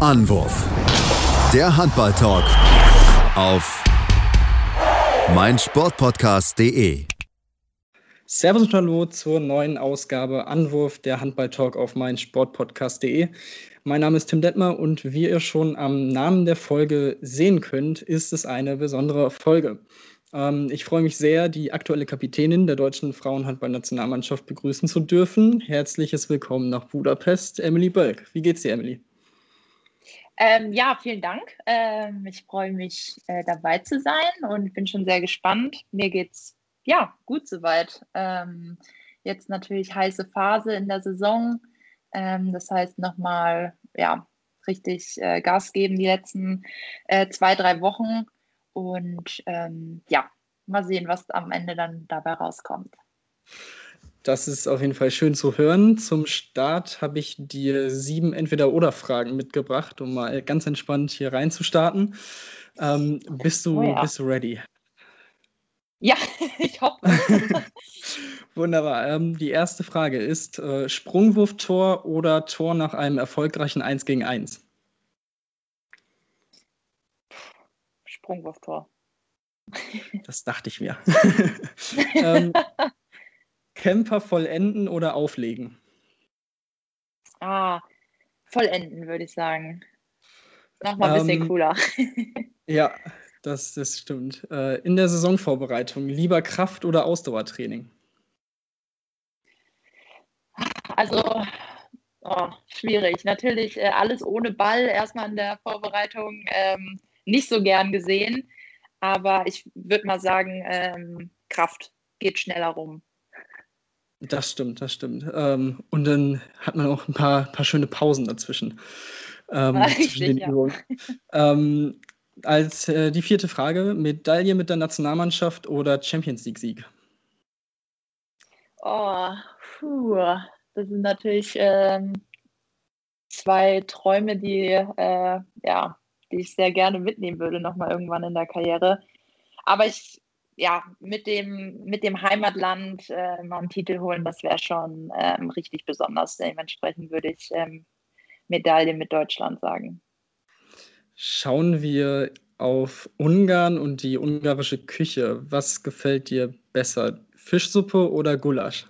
Anwurf. Der Handball-Talk auf meinsportpodcast.de. Servus und Hallo zur neuen Ausgabe Anwurf der Handball-Talk auf meinsportpodcast.de. Mein Name ist Tim Detmer und wie ihr schon am Namen der Folge sehen könnt, ist es eine besondere Folge. Ähm, ich freue mich sehr, die aktuelle Kapitänin der deutschen Frauenhandballnationalmannschaft begrüßen zu dürfen. Herzliches Willkommen nach Budapest, Emily Bölk. Wie geht's dir, Emily? Ähm, ja, vielen Dank. Ähm, ich freue mich, äh, dabei zu sein und bin schon sehr gespannt. Mir geht's ja gut soweit. Ähm, jetzt natürlich heiße Phase in der Saison. Ähm, das heißt nochmal ja richtig äh, Gas geben die letzten äh, zwei drei Wochen und ähm, ja, mal sehen, was am Ende dann dabei rauskommt. Das ist auf jeden Fall schön zu hören. Zum Start habe ich dir sieben Entweder-Oder-Fragen mitgebracht, um mal ganz entspannt hier reinzustarten. Ähm, bist, du, oh ja. bist du ready? Ja, ich hoffe. Wunderbar. Ähm, die erste Frage ist: äh, Sprungwurftor oder Tor nach einem erfolgreichen 1 gegen 1? Sprungwurftor. Das dachte ich mir. ähm, Camper vollenden oder auflegen? Ah, vollenden, würde ich sagen. Nochmal ein bisschen ähm, cooler. ja, das, das stimmt. Äh, in der Saisonvorbereitung lieber Kraft- oder Ausdauertraining? Also, oh, schwierig. Natürlich äh, alles ohne Ball erstmal in der Vorbereitung ähm, nicht so gern gesehen. Aber ich würde mal sagen, ähm, Kraft geht schneller rum. Das stimmt, das stimmt. Ähm, und dann hat man auch ein paar, paar schöne Pausen dazwischen. Ähm, Richtig, zwischen den ja. Übungen. Ähm, als äh, die vierte Frage: Medaille mit der Nationalmannschaft oder Champions League-Sieg? Oh, puh. Das sind natürlich ähm, zwei Träume, die, äh, ja, die ich sehr gerne mitnehmen würde, nochmal irgendwann in der Karriere. Aber ich ja, mit dem, mit dem Heimatland äh, mal einen Titel holen, das wäre schon ähm, richtig besonders. Dementsprechend würde ich ähm, Medaille mit Deutschland sagen. Schauen wir auf Ungarn und die ungarische Küche. Was gefällt dir besser? Fischsuppe oder Gulasch?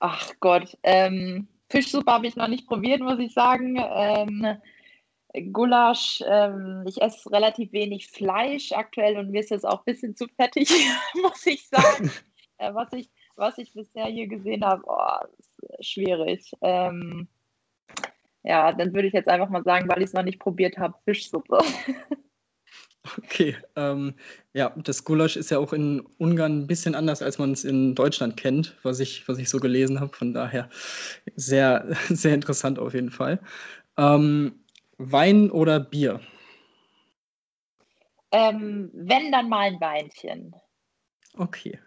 Ach Gott, ähm, Fischsuppe habe ich noch nicht probiert, muss ich sagen. Ähm, Gulasch, ähm, ich esse relativ wenig Fleisch aktuell und mir ist das auch ein bisschen zu fettig, muss ich sagen. äh, was, ich, was ich bisher hier gesehen habe, oh, ist schwierig. Ähm, ja, dann würde ich jetzt einfach mal sagen, weil ich es noch nicht probiert habe, Fischsuppe. Okay, ähm, ja, das Gulasch ist ja auch in Ungarn ein bisschen anders, als man es in Deutschland kennt, was ich, was ich so gelesen habe. Von daher sehr, sehr interessant auf jeden Fall. Ähm, Wein oder Bier? Ähm, wenn, dann mal ein Weinchen. Okay.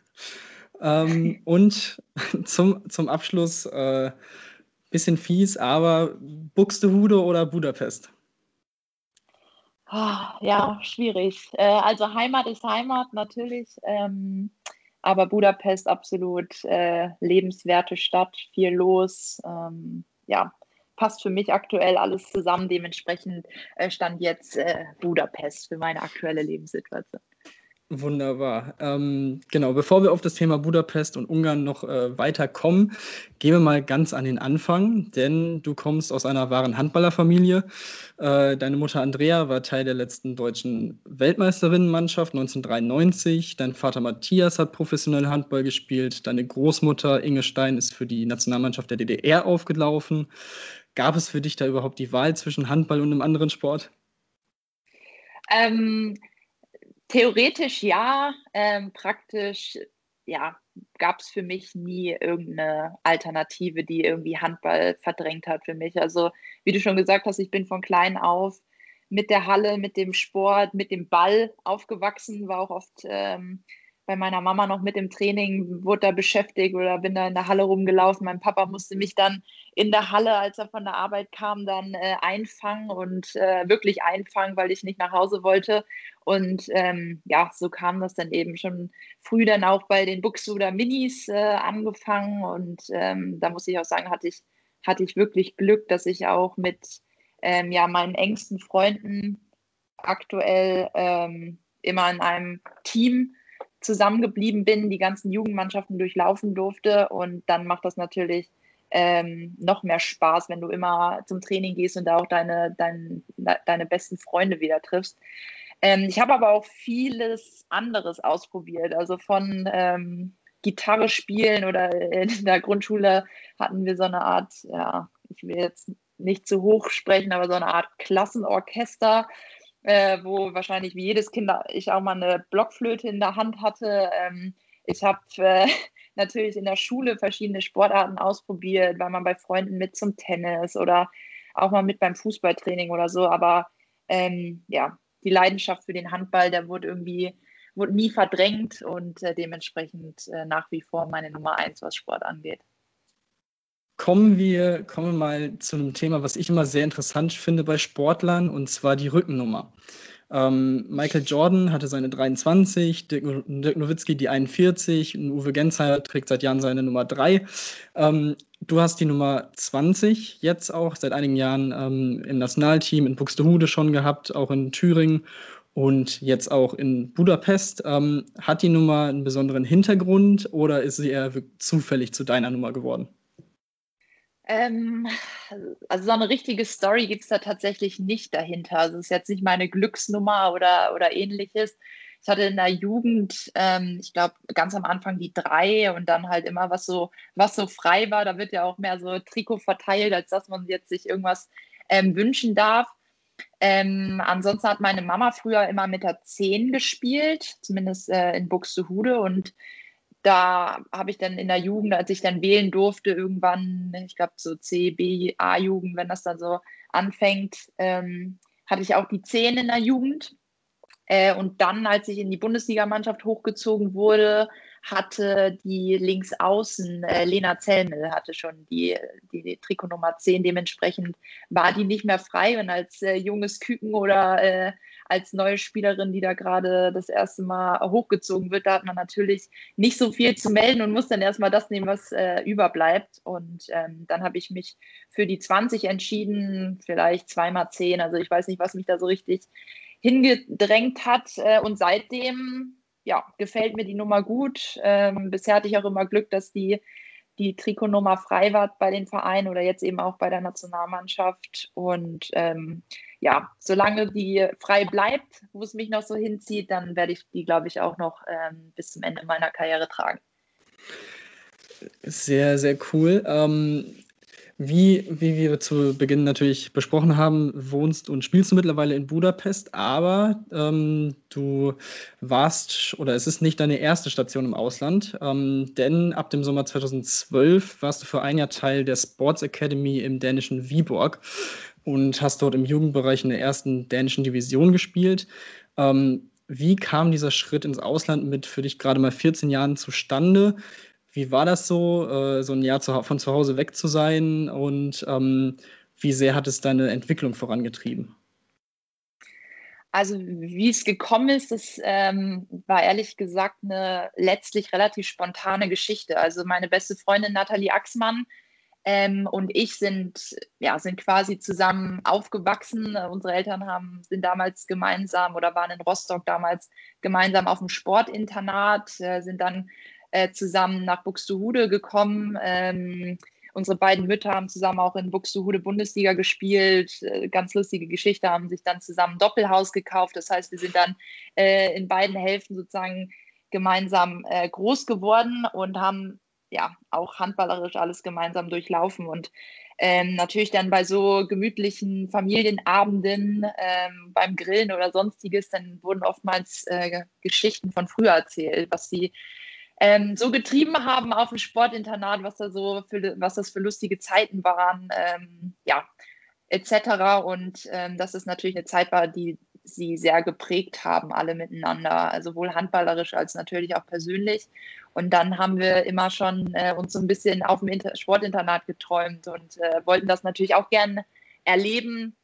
Ähm, und zum, zum Abschluss, äh, bisschen fies, aber Buxtehude oder Budapest? Oh, ja, schwierig. Äh, also Heimat ist Heimat natürlich, ähm, aber Budapest absolut äh, lebenswerte Stadt, viel los. Ähm, ja, passt für mich aktuell alles zusammen. Dementsprechend äh, stand jetzt äh, Budapest für meine aktuelle Lebenssituation. Wunderbar. Ähm, genau, bevor wir auf das Thema Budapest und Ungarn noch äh, weiterkommen, gehen wir mal ganz an den Anfang, denn du kommst aus einer wahren Handballerfamilie. Äh, deine Mutter Andrea war Teil der letzten deutschen Weltmeisterinnenmannschaft 1993. Dein Vater Matthias hat professionell Handball gespielt. Deine Großmutter Inge Stein ist für die Nationalmannschaft der DDR aufgelaufen. Gab es für dich da überhaupt die Wahl zwischen Handball und einem anderen Sport? Ähm, theoretisch ja, ähm, praktisch ja, gab es für mich nie irgendeine Alternative, die irgendwie Handball verdrängt hat für mich. Also wie du schon gesagt hast, ich bin von klein auf mit der Halle, mit dem Sport, mit dem Ball aufgewachsen, war auch oft ähm, bei meiner Mama noch mit im Training, wurde da beschäftigt oder bin da in der Halle rumgelaufen. Mein Papa musste mich dann in der Halle, als er von der Arbeit kam, dann äh, einfangen und äh, wirklich einfangen, weil ich nicht nach Hause wollte. Und ähm, ja, so kam das dann eben schon früh dann auch bei den Buxuder Minis äh, angefangen. Und ähm, da muss ich auch sagen, hatte ich, hatte ich wirklich Glück, dass ich auch mit ähm, ja meinen engsten Freunden aktuell ähm, immer in einem Team zusammengeblieben bin, die ganzen Jugendmannschaften durchlaufen durfte. Und dann macht das natürlich ähm, noch mehr Spaß, wenn du immer zum Training gehst und da auch deine, dein, deine besten Freunde wieder triffst. Ähm, ich habe aber auch vieles anderes ausprobiert. Also von ähm, Gitarre spielen oder in der Grundschule hatten wir so eine Art, ja, ich will jetzt nicht zu hoch sprechen, aber so eine Art Klassenorchester äh, wo wahrscheinlich wie jedes Kind ich auch mal eine Blockflöte in der Hand hatte. Ähm, ich habe äh, natürlich in der Schule verschiedene Sportarten ausprobiert, war mal bei Freunden mit zum Tennis oder auch mal mit beim Fußballtraining oder so. Aber ähm, ja, die Leidenschaft für den Handball, der wurde irgendwie wurde nie verdrängt und äh, dementsprechend äh, nach wie vor meine Nummer eins, was Sport angeht. Kommen wir, kommen wir mal zu einem Thema, was ich immer sehr interessant finde bei Sportlern, und zwar die Rückennummer. Ähm, Michael Jordan hatte seine 23, Dirk, Dirk Nowitzki die 41 und Uwe Gensheimer trägt seit Jahren seine Nummer 3. Ähm, du hast die Nummer 20 jetzt auch seit einigen Jahren ähm, im Nationalteam in Buxtehude schon gehabt, auch in Thüringen und jetzt auch in Budapest. Ähm, hat die Nummer einen besonderen Hintergrund oder ist sie eher zufällig zu deiner Nummer geworden? Ähm, also so eine richtige Story gibt es da tatsächlich nicht dahinter. Also es ist jetzt nicht meine Glücksnummer oder, oder ähnliches. Ich hatte in der Jugend, ähm, ich glaube, ganz am Anfang die drei und dann halt immer, was so, was so frei war. Da wird ja auch mehr so Trikot verteilt, als dass man jetzt sich irgendwas ähm, wünschen darf. Ähm, ansonsten hat meine Mama früher immer mit der 10 gespielt, zumindest äh, in Buxtehude. Und da habe ich dann in der Jugend, als ich dann wählen durfte, irgendwann, ich glaube so C, B, A-Jugend, wenn das dann so anfängt, ähm, hatte ich auch die 10 in der Jugend. Äh, und dann, als ich in die Bundesligamannschaft hochgezogen wurde, hatte die Linksaußen, äh, Lena Zellmel, hatte schon die, die, die Trikotnummer 10. Dementsprechend war die nicht mehr frei. Und als äh, junges Küken oder äh, als neue Spielerin, die da gerade das erste Mal hochgezogen wird, da hat man natürlich nicht so viel zu melden und muss dann erstmal das nehmen, was äh, überbleibt. Und ähm, dann habe ich mich für die 20 entschieden, vielleicht zweimal 10. Also ich weiß nicht, was mich da so richtig hingedrängt hat. Äh, und seitdem ja, gefällt mir die Nummer gut. Ähm, bisher hatte ich auch immer Glück, dass die die Trikotnummer frei war bei den Vereinen oder jetzt eben auch bei der Nationalmannschaft. Und ähm, ja, solange die frei bleibt, wo es mich noch so hinzieht, dann werde ich die, glaube ich, auch noch ähm, bis zum Ende meiner Karriere tragen. Sehr, sehr cool. Ähm, wie, wie wir zu Beginn natürlich besprochen haben, wohnst und spielst du mittlerweile in Budapest, aber ähm, du warst oder es ist nicht deine erste Station im Ausland, ähm, denn ab dem Sommer 2012 warst du für ein Jahr Teil der Sports Academy im dänischen Viborg und hast dort im Jugendbereich in der ersten dänischen Division gespielt. Ähm, wie kam dieser Schritt ins Ausland mit für dich gerade mal 14 Jahren zustande? Wie war das so, äh, so ein Jahr zu, von zu Hause weg zu sein und ähm, wie sehr hat es deine Entwicklung vorangetrieben? Also wie es gekommen ist, das ähm, war ehrlich gesagt eine letztlich relativ spontane Geschichte. Also meine beste Freundin Nathalie Axmann ähm, und ich sind, ja, sind quasi zusammen aufgewachsen. Unsere Eltern haben, sind damals gemeinsam oder waren in Rostock damals gemeinsam auf dem Sportinternat, äh, sind dann äh, zusammen nach Buxtehude gekommen. Ähm, unsere beiden Mütter haben zusammen auch in Buxtehude Bundesliga gespielt. Äh, ganz lustige Geschichte, haben sich dann zusammen Doppelhaus gekauft. Das heißt, wir sind dann äh, in beiden Hälften sozusagen gemeinsam äh, groß geworden und haben ja auch handballerisch alles gemeinsam durchlaufen. Und ähm, natürlich dann bei so gemütlichen Familienabenden ähm, beim Grillen oder sonstiges, dann wurden oftmals äh, Geschichten von früher erzählt, was sie ähm, so getrieben haben auf dem Sportinternat, was da so für, was das für lustige Zeiten waren, ähm, ja, etc. Und ähm, dass es natürlich eine Zeit war, die sie sehr geprägt haben, alle miteinander, also sowohl handballerisch als natürlich auch persönlich. Und dann haben wir immer schon äh, uns so ein bisschen auf dem Inter Sportinternat geträumt und äh, wollten das natürlich auch gern erleben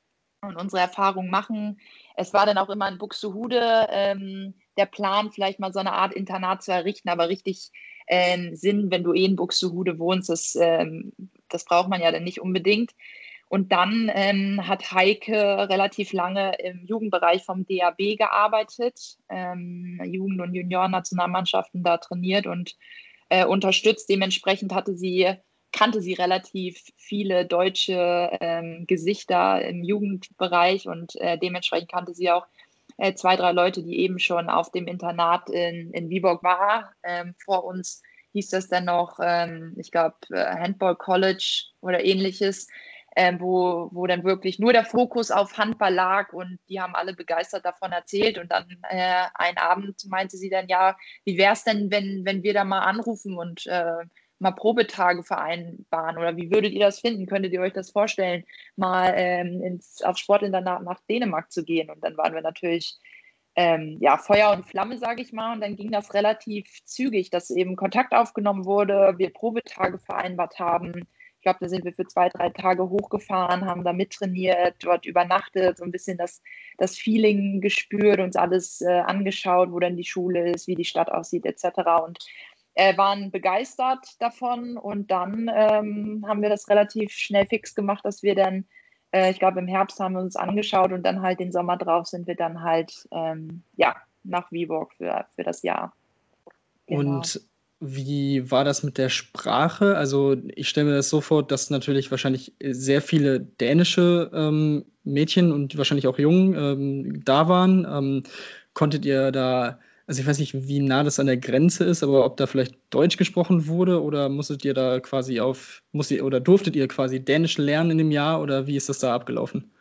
und unsere Erfahrungen machen. Es war dann auch immer in Buxtehude ähm, der Plan, vielleicht mal so eine Art Internat zu errichten, aber richtig ähm, Sinn, wenn du eh in Buxtehude wohnst, das, ähm, das braucht man ja dann nicht unbedingt. Und dann ähm, hat Heike relativ lange im Jugendbereich vom DAB gearbeitet, ähm, Jugend- und Juniorennationalmannschaften da trainiert und äh, unterstützt. Dementsprechend hatte sie, kannte sie relativ viele deutsche ähm, Gesichter im Jugendbereich und äh, dementsprechend kannte sie auch äh, zwei, drei Leute, die eben schon auf dem Internat in, in Viborg waren. Ähm, vor uns hieß das dann noch, ähm, ich glaube, äh, Handball College oder ähnliches ähm, wo, wo dann wirklich nur der Fokus auf Handball lag und die haben alle begeistert davon erzählt. Und dann äh, einen Abend meinte sie dann, ja, wie wäre es denn, wenn, wenn wir da mal anrufen und äh, mal Probetage vereinbaren oder wie würdet ihr das finden? Könntet ihr euch das vorstellen, mal ähm, ins, auf Sportinternat nach Dänemark zu gehen? Und dann waren wir natürlich ähm, ja, Feuer und Flamme, sage ich mal. Und dann ging das relativ zügig, dass eben Kontakt aufgenommen wurde, wir Probetage vereinbart haben ich glaube, da sind wir für zwei, drei Tage hochgefahren, haben da mittrainiert, dort übernachtet, so ein bisschen das, das Feeling gespürt, uns alles äh, angeschaut, wo dann die Schule ist, wie die Stadt aussieht, etc. Und äh, waren begeistert davon. Und dann ähm, haben wir das relativ schnell fix gemacht, dass wir dann, äh, ich glaube, im Herbst haben wir uns angeschaut und dann halt den Sommer drauf sind wir dann halt, ähm, ja, nach Viborg für, für das Jahr. Genau. Und wie war das mit der Sprache? Also ich stelle mir das so vor, dass natürlich wahrscheinlich sehr viele dänische ähm, Mädchen und wahrscheinlich auch Jungen ähm, da waren. Ähm, konntet ihr da, also ich weiß nicht, wie nah das an der Grenze ist, aber ob da vielleicht Deutsch gesprochen wurde oder musstet ihr da quasi auf, musstet, oder durftet ihr quasi Dänisch lernen in dem Jahr oder wie ist das da abgelaufen?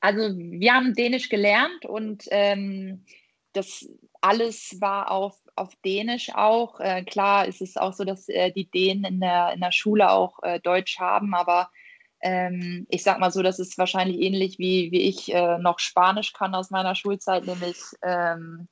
Also wir haben Dänisch gelernt und ähm, das alles war auf auf Dänisch auch. Äh, klar ist es auch so, dass äh, die Dänen in der, in der Schule auch äh, Deutsch haben, aber ähm, ich sag mal so, das ist wahrscheinlich ähnlich wie, wie ich äh, noch Spanisch kann aus meiner Schulzeit, nämlich ähm,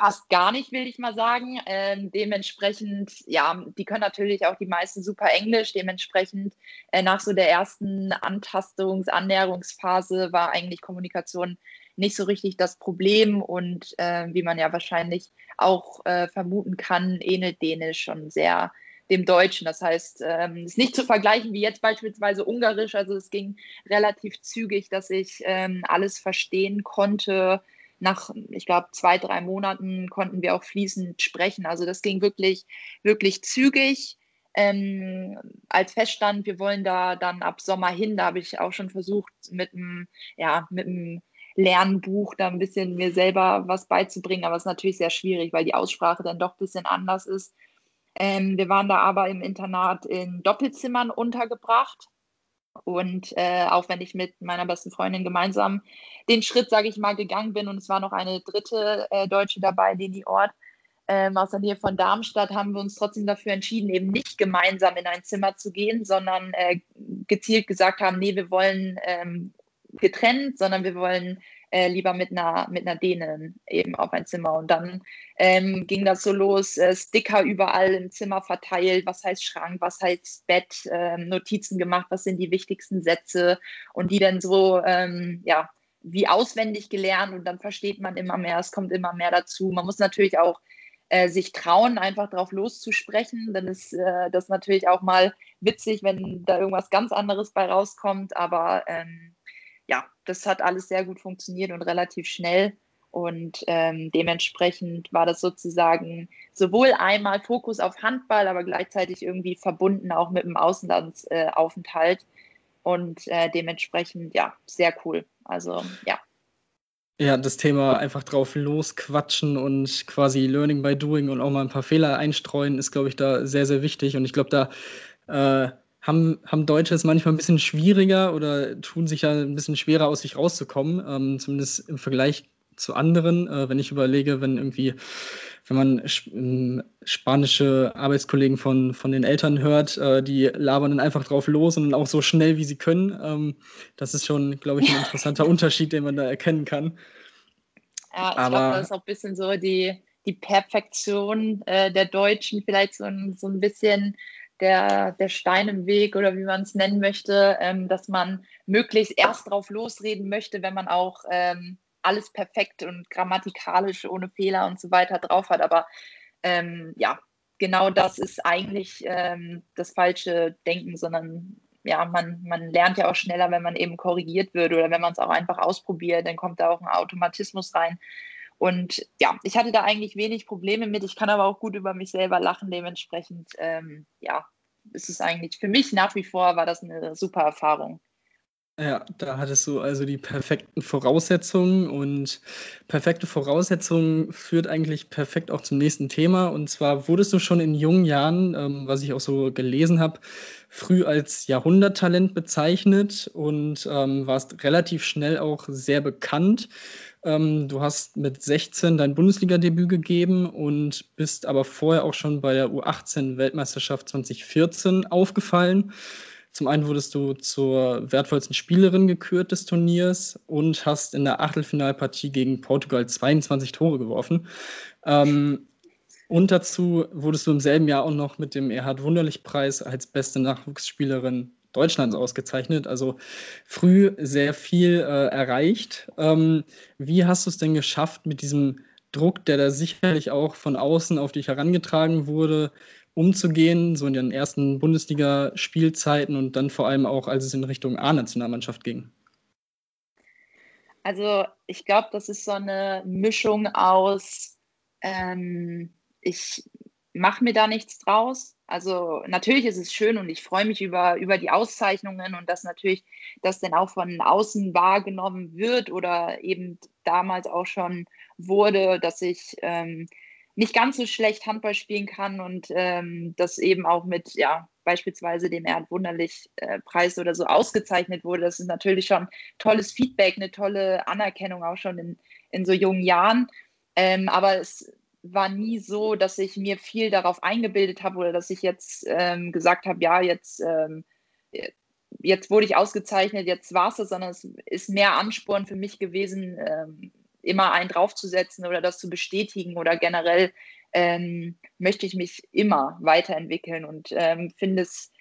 fast gar nicht, will ich mal sagen. Ähm, dementsprechend, ja, die können natürlich auch die meisten super Englisch. Dementsprechend äh, nach so der ersten Antastungs-, Annäherungsphase war eigentlich Kommunikation nicht so richtig das Problem und äh, wie man ja wahrscheinlich auch äh, vermuten kann, ähnelt Dänisch schon sehr dem Deutschen. Das heißt, ähm, es ist nicht zu vergleichen wie jetzt beispielsweise Ungarisch. Also es ging relativ zügig, dass ich ähm, alles verstehen konnte. Nach, ich glaube, zwei, drei Monaten konnten wir auch fließend sprechen. Also das ging wirklich, wirklich zügig. Ähm, als feststand, wir wollen da dann ab Sommer hin, da habe ich auch schon versucht, mit einem, ja, mit einem Lernbuch da ein bisschen mir selber was beizubringen, aber es ist natürlich sehr schwierig, weil die Aussprache dann doch ein bisschen anders ist. Ähm, wir waren da aber im Internat in Doppelzimmern untergebracht. Und äh, auch wenn ich mit meiner besten Freundin gemeinsam den Schritt, sage ich mal, gegangen bin und es war noch eine dritte äh, Deutsche dabei, Leni Ort, ähm, aus der Nähe von Darmstadt, haben wir uns trotzdem dafür entschieden, eben nicht gemeinsam in ein Zimmer zu gehen, sondern äh, gezielt gesagt haben, nee, wir wollen ähm, getrennt, sondern wir wollen äh, lieber mit einer, mit einer Dänen eben auf ein Zimmer. Und dann ähm, ging das so los, äh, Sticker überall im Zimmer verteilt, was heißt Schrank, was heißt Bett, äh, Notizen gemacht, was sind die wichtigsten Sätze und die dann so, ähm, ja, wie auswendig gelernt und dann versteht man immer mehr, es kommt immer mehr dazu. Man muss natürlich auch äh, sich trauen, einfach drauf loszusprechen. Dann ist äh, das natürlich auch mal witzig, wenn da irgendwas ganz anderes bei rauskommt. Aber ähm, ja, das hat alles sehr gut funktioniert und relativ schnell. Und ähm, dementsprechend war das sozusagen sowohl einmal Fokus auf Handball, aber gleichzeitig irgendwie verbunden auch mit dem Außenlandsaufenthalt. Äh, und äh, dementsprechend, ja, sehr cool. Also, ja. Ja, das Thema einfach drauf losquatschen und quasi Learning by Doing und auch mal ein paar Fehler einstreuen, ist, glaube ich, da sehr, sehr wichtig. Und ich glaube, da äh, haben, haben Deutsche es manchmal ein bisschen schwieriger oder tun sich ja ein bisschen schwerer aus sich rauszukommen, ähm, zumindest im Vergleich zu anderen. Äh, wenn ich überlege, wenn irgendwie, wenn man ähm, spanische Arbeitskollegen von, von den Eltern hört, äh, die labern dann einfach drauf los und auch so schnell, wie sie können. Ähm, das ist schon, glaube ich, ein interessanter Unterschied, den man da erkennen kann. Ja, ich glaube, das ist auch ein bisschen so die, die Perfektion äh, der Deutschen, vielleicht so ein, so ein bisschen der, der Stein im Weg oder wie man es nennen möchte, ähm, dass man möglichst erst drauf losreden möchte, wenn man auch ähm, alles perfekt und grammatikalisch ohne Fehler und so weiter drauf hat. Aber ähm, ja, genau das ist eigentlich ähm, das falsche Denken, sondern ja, man, man lernt ja auch schneller, wenn man eben korrigiert wird oder wenn man es auch einfach ausprobiert, dann kommt da auch ein Automatismus rein. Und ja, ich hatte da eigentlich wenig Probleme mit. Ich kann aber auch gut über mich selber lachen. Dementsprechend, ähm, ja, ist es eigentlich für mich nach wie vor war das eine super Erfahrung. Ja, da hattest du also die perfekten Voraussetzungen und perfekte Voraussetzungen führt eigentlich perfekt auch zum nächsten Thema. Und zwar wurdest du schon in jungen Jahren, ähm, was ich auch so gelesen habe, früh als Jahrhunderttalent bezeichnet und ähm, warst relativ schnell auch sehr bekannt. Ähm, du hast mit 16 dein Bundesliga-Debüt gegeben und bist aber vorher auch schon bei der U18-Weltmeisterschaft 2014 aufgefallen. Zum einen wurdest du zur wertvollsten Spielerin gekürt des Turniers und hast in der Achtelfinalpartie gegen Portugal 22 Tore geworfen. Ähm, und dazu wurdest du im selben Jahr auch noch mit dem Erhard Wunderlich-Preis als beste Nachwuchsspielerin Deutschlands ausgezeichnet. Also früh sehr viel äh, erreicht. Ähm, wie hast du es denn geschafft, mit diesem Druck, der da sicherlich auch von außen auf dich herangetragen wurde, umzugehen, so in den ersten Bundesliga-Spielzeiten und dann vor allem auch, als es in Richtung A-Nationalmannschaft ging? Also ich glaube, das ist so eine Mischung aus, ähm, ich mache mir da nichts draus. Also natürlich ist es schön und ich freue mich über, über die Auszeichnungen und dass natürlich das dann auch von außen wahrgenommen wird oder eben damals auch schon wurde, dass ich ähm, nicht ganz so schlecht Handball spielen kann und ähm, das eben auch mit, ja, beispielsweise dem Erd Wunderlich äh, Preis oder so ausgezeichnet wurde. Das ist natürlich schon tolles Feedback, eine tolle Anerkennung auch schon in, in so jungen Jahren. Ähm, aber es war nie so, dass ich mir viel darauf eingebildet habe oder dass ich jetzt ähm, gesagt habe, ja, jetzt, ähm, jetzt wurde ich ausgezeichnet, jetzt war es das, sondern es ist mehr Ansporn für mich gewesen, ähm, immer einen draufzusetzen oder das zu bestätigen oder generell ähm, möchte ich mich immer weiterentwickeln und ähm, finde es,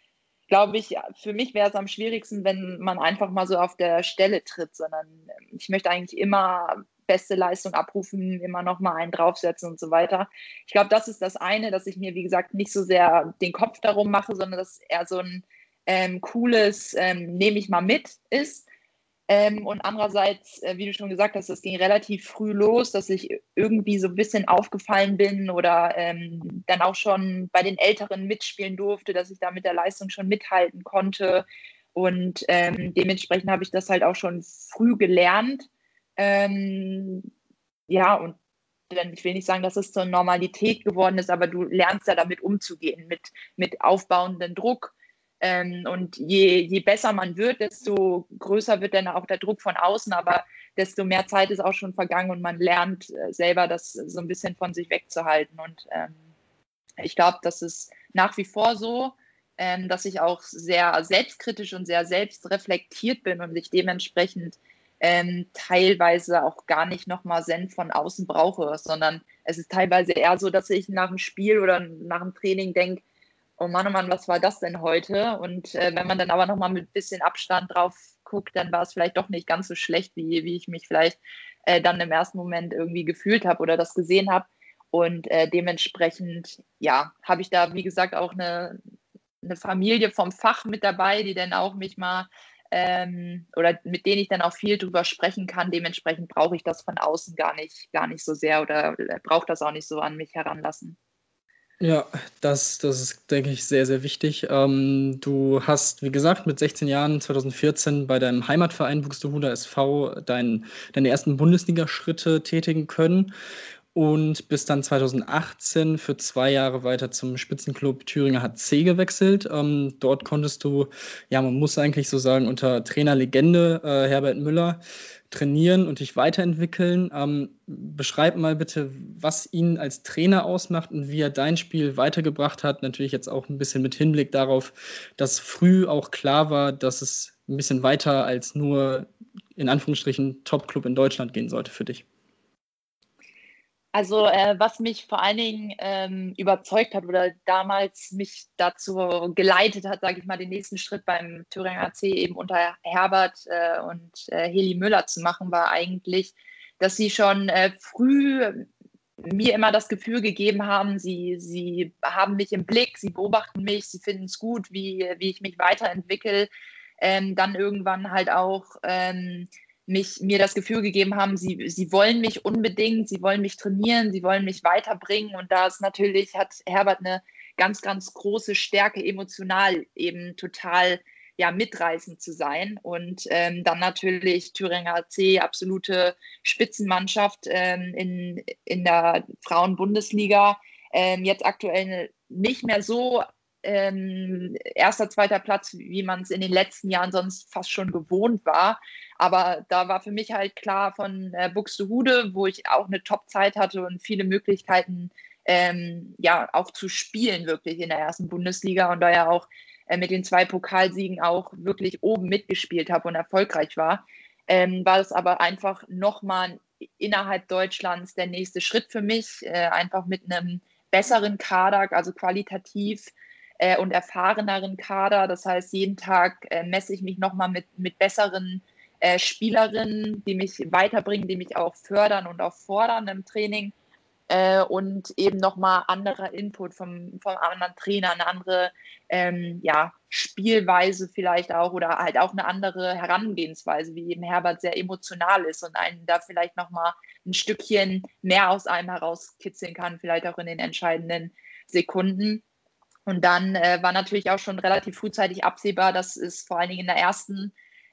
glaube ich, für mich wäre es am schwierigsten, wenn man einfach mal so auf der Stelle tritt, sondern ähm, ich möchte eigentlich immer beste Leistung abrufen, immer noch mal einen draufsetzen und so weiter. Ich glaube, das ist das eine, dass ich mir, wie gesagt, nicht so sehr den Kopf darum mache, sondern dass eher so ein ähm, cooles, ähm, nehme ich mal mit ist. Ähm, und andererseits, äh, wie du schon gesagt hast, es ging relativ früh los, dass ich irgendwie so ein bisschen aufgefallen bin oder ähm, dann auch schon bei den Älteren mitspielen durfte, dass ich da mit der Leistung schon mithalten konnte. Und ähm, dementsprechend habe ich das halt auch schon früh gelernt. Ähm, ja, und dann, ich will nicht sagen, dass es zur Normalität geworden ist, aber du lernst ja damit umzugehen, mit, mit aufbauendem Druck ähm, und je, je besser man wird, desto größer wird dann auch der Druck von außen, aber desto mehr Zeit ist auch schon vergangen und man lernt äh, selber das so ein bisschen von sich wegzuhalten. Und ähm, ich glaube, das ist nach wie vor so, ähm, dass ich auch sehr selbstkritisch und sehr selbstreflektiert bin und ich dementsprechend ähm, teilweise auch gar nicht nochmal Zen von außen brauche, sondern es ist teilweise eher so, dass ich nach dem Spiel oder nach dem Training denke, oh Mann, oh Mann, was war das denn heute? Und äh, wenn man dann aber nochmal mit ein bisschen Abstand drauf guckt, dann war es vielleicht doch nicht ganz so schlecht, wie, wie ich mich vielleicht äh, dann im ersten Moment irgendwie gefühlt habe oder das gesehen habe. Und äh, dementsprechend, ja, habe ich da, wie gesagt, auch eine, eine Familie vom Fach mit dabei, die dann auch mich mal ähm, oder mit denen ich dann auch viel drüber sprechen kann. Dementsprechend brauche ich das von außen gar nicht, gar nicht so sehr oder äh, brauche das auch nicht so an mich heranlassen. Ja, das, das ist, denke ich, sehr, sehr wichtig. Ähm, du hast, wie gesagt, mit 16 Jahren 2014 bei deinem Heimatverein Buxtehude SV dein, deine ersten Bundesliga-Schritte tätigen können und bist dann 2018 für zwei Jahre weiter zum Spitzenclub Thüringer HC gewechselt. Ähm, dort konntest du, ja, man muss eigentlich so sagen, unter Trainerlegende äh, Herbert Müller trainieren und dich weiterentwickeln. Ähm, beschreib mal bitte, was ihn als Trainer ausmacht und wie er dein Spiel weitergebracht hat. Natürlich jetzt auch ein bisschen mit Hinblick darauf, dass früh auch klar war, dass es ein bisschen weiter als nur in Anführungsstrichen Top-Club in Deutschland gehen sollte für dich. Also äh, was mich vor allen Dingen ähm, überzeugt hat oder damals mich dazu geleitet hat, sage ich mal, den nächsten Schritt beim Thüringer AC eben unter Herbert äh, und äh, Heli Müller zu machen, war eigentlich, dass sie schon äh, früh mir immer das Gefühl gegeben haben, sie, sie haben mich im Blick, sie beobachten mich, sie finden es gut, wie, wie ich mich weiterentwickle. Ähm, dann irgendwann halt auch ähm, mich, mir das Gefühl gegeben haben, sie, sie wollen mich unbedingt, sie wollen mich trainieren, sie wollen mich weiterbringen. Und da ist natürlich, hat Herbert eine ganz, ganz große Stärke, emotional eben total ja, mitreißend zu sein. Und ähm, dann natürlich Thüringer AC, absolute Spitzenmannschaft ähm, in, in der Frauenbundesliga. Ähm, jetzt aktuell nicht mehr so ähm, erster, zweiter Platz, wie man es in den letzten Jahren sonst fast schon gewohnt war. Aber da war für mich halt klar von äh, Buxtehude, wo ich auch eine Top-Zeit hatte und viele Möglichkeiten ähm, ja auch zu spielen wirklich in der ersten Bundesliga und da ja auch äh, mit den zwei Pokalsiegen auch wirklich oben mitgespielt habe und erfolgreich war, ähm, war es aber einfach nochmal innerhalb Deutschlands der nächste Schritt für mich, äh, einfach mit einem besseren Kader, also qualitativ äh, und erfahreneren Kader. Das heißt, jeden Tag äh, messe ich mich nochmal mit, mit besseren äh, Spielerinnen, die mich weiterbringen, die mich auch fördern und auch fordern im Training. Äh, und eben nochmal anderer Input vom, vom anderen Trainer, eine andere ähm, ja, Spielweise vielleicht auch oder halt auch eine andere Herangehensweise, wie eben Herbert sehr emotional ist und einen da vielleicht nochmal ein Stückchen mehr aus einem herauskitzeln kann, vielleicht auch in den entscheidenden Sekunden. Und dann äh, war natürlich auch schon relativ frühzeitig absehbar, dass es vor allen Dingen in der ersten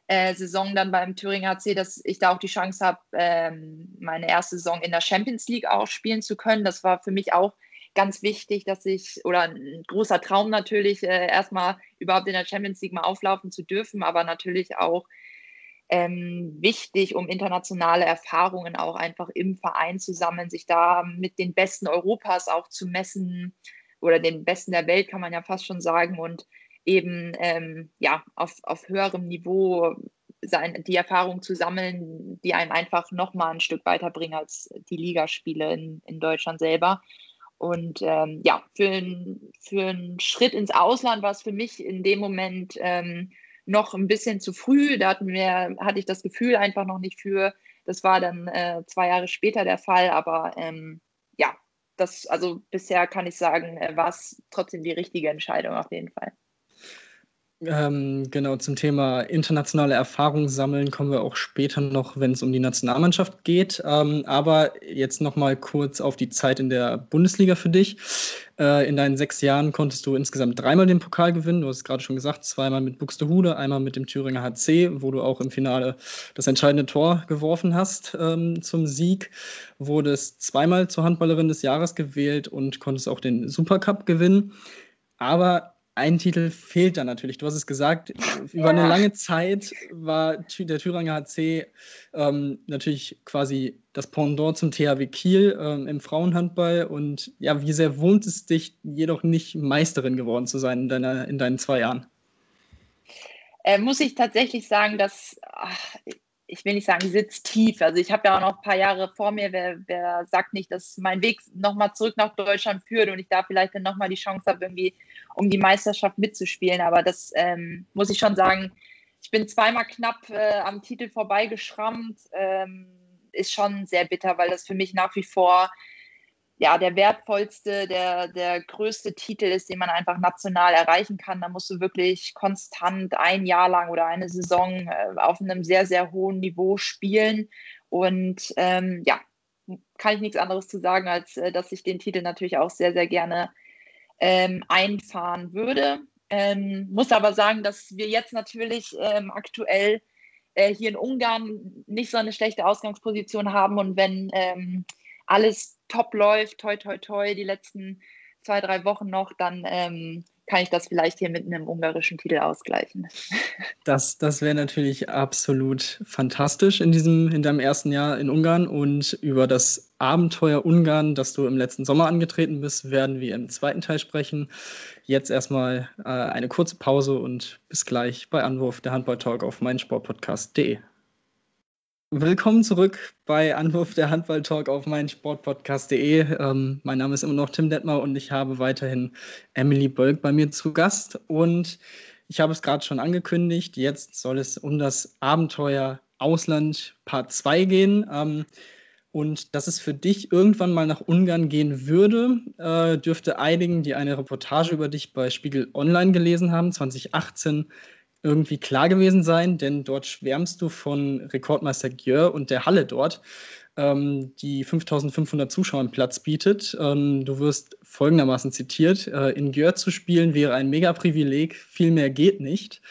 äh, Saison dann beim Thüringer HC, dass ich da auch die Chance habe, ähm, meine erste Saison in der Champions League auch spielen zu können. Das war für mich auch ganz wichtig, dass ich, oder ein großer Traum natürlich, äh, erstmal überhaupt in der Champions League mal auflaufen zu dürfen, aber natürlich auch ähm, wichtig, um internationale Erfahrungen auch einfach im Verein zu sammeln, sich da mit den Besten Europas auch zu messen oder den Besten der Welt, kann man ja fast schon sagen. Und eben ähm, ja, auf, auf höherem Niveau sein, die Erfahrung zu sammeln, die einem einfach nochmal ein Stück weiterbringen als die Ligaspiele in, in Deutschland selber. Und ähm, ja, für, ein, für einen Schritt ins Ausland war es für mich in dem Moment ähm, noch ein bisschen zu früh. Da hatten wir, hatte ich das Gefühl einfach noch nicht für. Das war dann äh, zwei Jahre später der Fall, aber ähm, das, also bisher kann ich sagen, äh, war es trotzdem die richtige Entscheidung auf jeden Fall. Ähm, genau, zum Thema internationale Erfahrung sammeln kommen wir auch später noch, wenn es um die Nationalmannschaft geht. Ähm, aber jetzt noch mal kurz auf die Zeit in der Bundesliga für dich. Äh, in deinen sechs Jahren konntest du insgesamt dreimal den Pokal gewinnen. Du hast gerade schon gesagt, zweimal mit Buxtehude, einmal mit dem Thüringer HC, wo du auch im Finale das entscheidende Tor geworfen hast ähm, zum Sieg. Wurdest zweimal zur Handballerin des Jahres gewählt und konntest auch den Supercup gewinnen. Aber ein Titel fehlt da natürlich. Du hast es gesagt, über eine lange Zeit war der Thüringer HC ähm, natürlich quasi das Pendant zum THW Kiel ähm, im Frauenhandball. Und ja, wie sehr wohnt es dich, jedoch nicht Meisterin geworden zu sein in, deiner, in deinen zwei Jahren? Äh, muss ich tatsächlich sagen, dass ach, ich will nicht sagen, sitzt tief. Also ich habe ja auch noch ein paar Jahre vor mir. Wer, wer sagt nicht, dass mein Weg nochmal zurück nach Deutschland führt und ich da vielleicht dann nochmal die Chance habe, irgendwie um die Meisterschaft mitzuspielen. Aber das ähm, muss ich schon sagen, ich bin zweimal knapp äh, am Titel vorbeigeschrammt. Ähm, ist schon sehr bitter, weil das für mich nach wie vor ja, der wertvollste, der, der größte Titel ist, den man einfach national erreichen kann. Da musst du wirklich konstant ein Jahr lang oder eine Saison äh, auf einem sehr, sehr hohen Niveau spielen. Und ähm, ja, kann ich nichts anderes zu sagen, als äh, dass ich den Titel natürlich auch sehr, sehr gerne ähm, einfahren würde. Ähm, muss aber sagen, dass wir jetzt natürlich ähm, aktuell äh, hier in Ungarn nicht so eine schlechte Ausgangsposition haben und wenn ähm, alles top läuft, toi, toi, toi, die letzten zwei, drei Wochen noch, dann ähm, kann ich das vielleicht hier mit einem ungarischen Titel ausgleichen. Das, das wäre natürlich absolut fantastisch in, diesem, in deinem ersten Jahr in Ungarn. Und über das Abenteuer Ungarn, das du im letzten Sommer angetreten bist, werden wir im zweiten Teil sprechen. Jetzt erstmal äh, eine kurze Pause und bis gleich bei Anwurf der Handball-Talk auf meinsportpodcast.de. Willkommen zurück bei Anwurf der Handball-Talk auf meinen Sportpodcast.de. Ähm, mein Name ist immer noch Tim Detmer und ich habe weiterhin Emily Bölk bei mir zu Gast. Und ich habe es gerade schon angekündigt, jetzt soll es um das Abenteuer Ausland Part 2 gehen. Ähm, und dass es für dich irgendwann mal nach Ungarn gehen würde, äh, dürfte einigen, die eine Reportage über dich bei Spiegel Online gelesen haben, 2018, irgendwie klar gewesen sein, denn dort schwärmst du von Rekordmeister Gjör und der Halle dort, ähm, die 5500 Zuschauern Platz bietet. Ähm, du wirst folgendermaßen zitiert: äh, In Gjör zu spielen wäre ein Mega-Privileg, viel mehr geht nicht.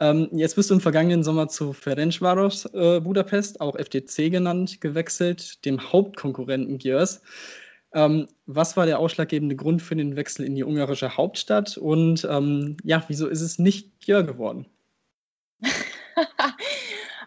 Ähm, jetzt bist du im vergangenen Sommer zu Ferencváros äh, Budapest, auch FDC genannt, gewechselt, dem Hauptkonkurrenten Gjörs. Ähm, was war der ausschlaggebende Grund für den Wechsel in die ungarische Hauptstadt und ähm, ja, wieso ist es nicht Gjör geworden?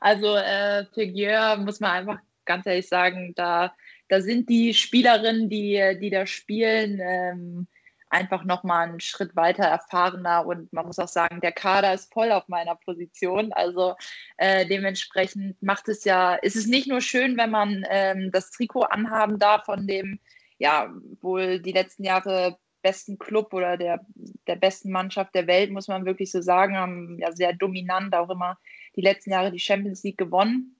also äh, für Gjör muss man einfach ganz ehrlich sagen, da, da sind die Spielerinnen, die, die da spielen, ähm, einfach nochmal einen Schritt weiter erfahrener und man muss auch sagen, der Kader ist voll auf meiner Position. Also äh, dementsprechend macht es ja, ist es nicht nur schön, wenn man ähm, das Trikot anhaben darf von dem, ja, wohl die letzten Jahre besten Club oder der, der besten Mannschaft der Welt, muss man wirklich so sagen, haben ja sehr dominant auch immer die letzten Jahre die Champions League gewonnen.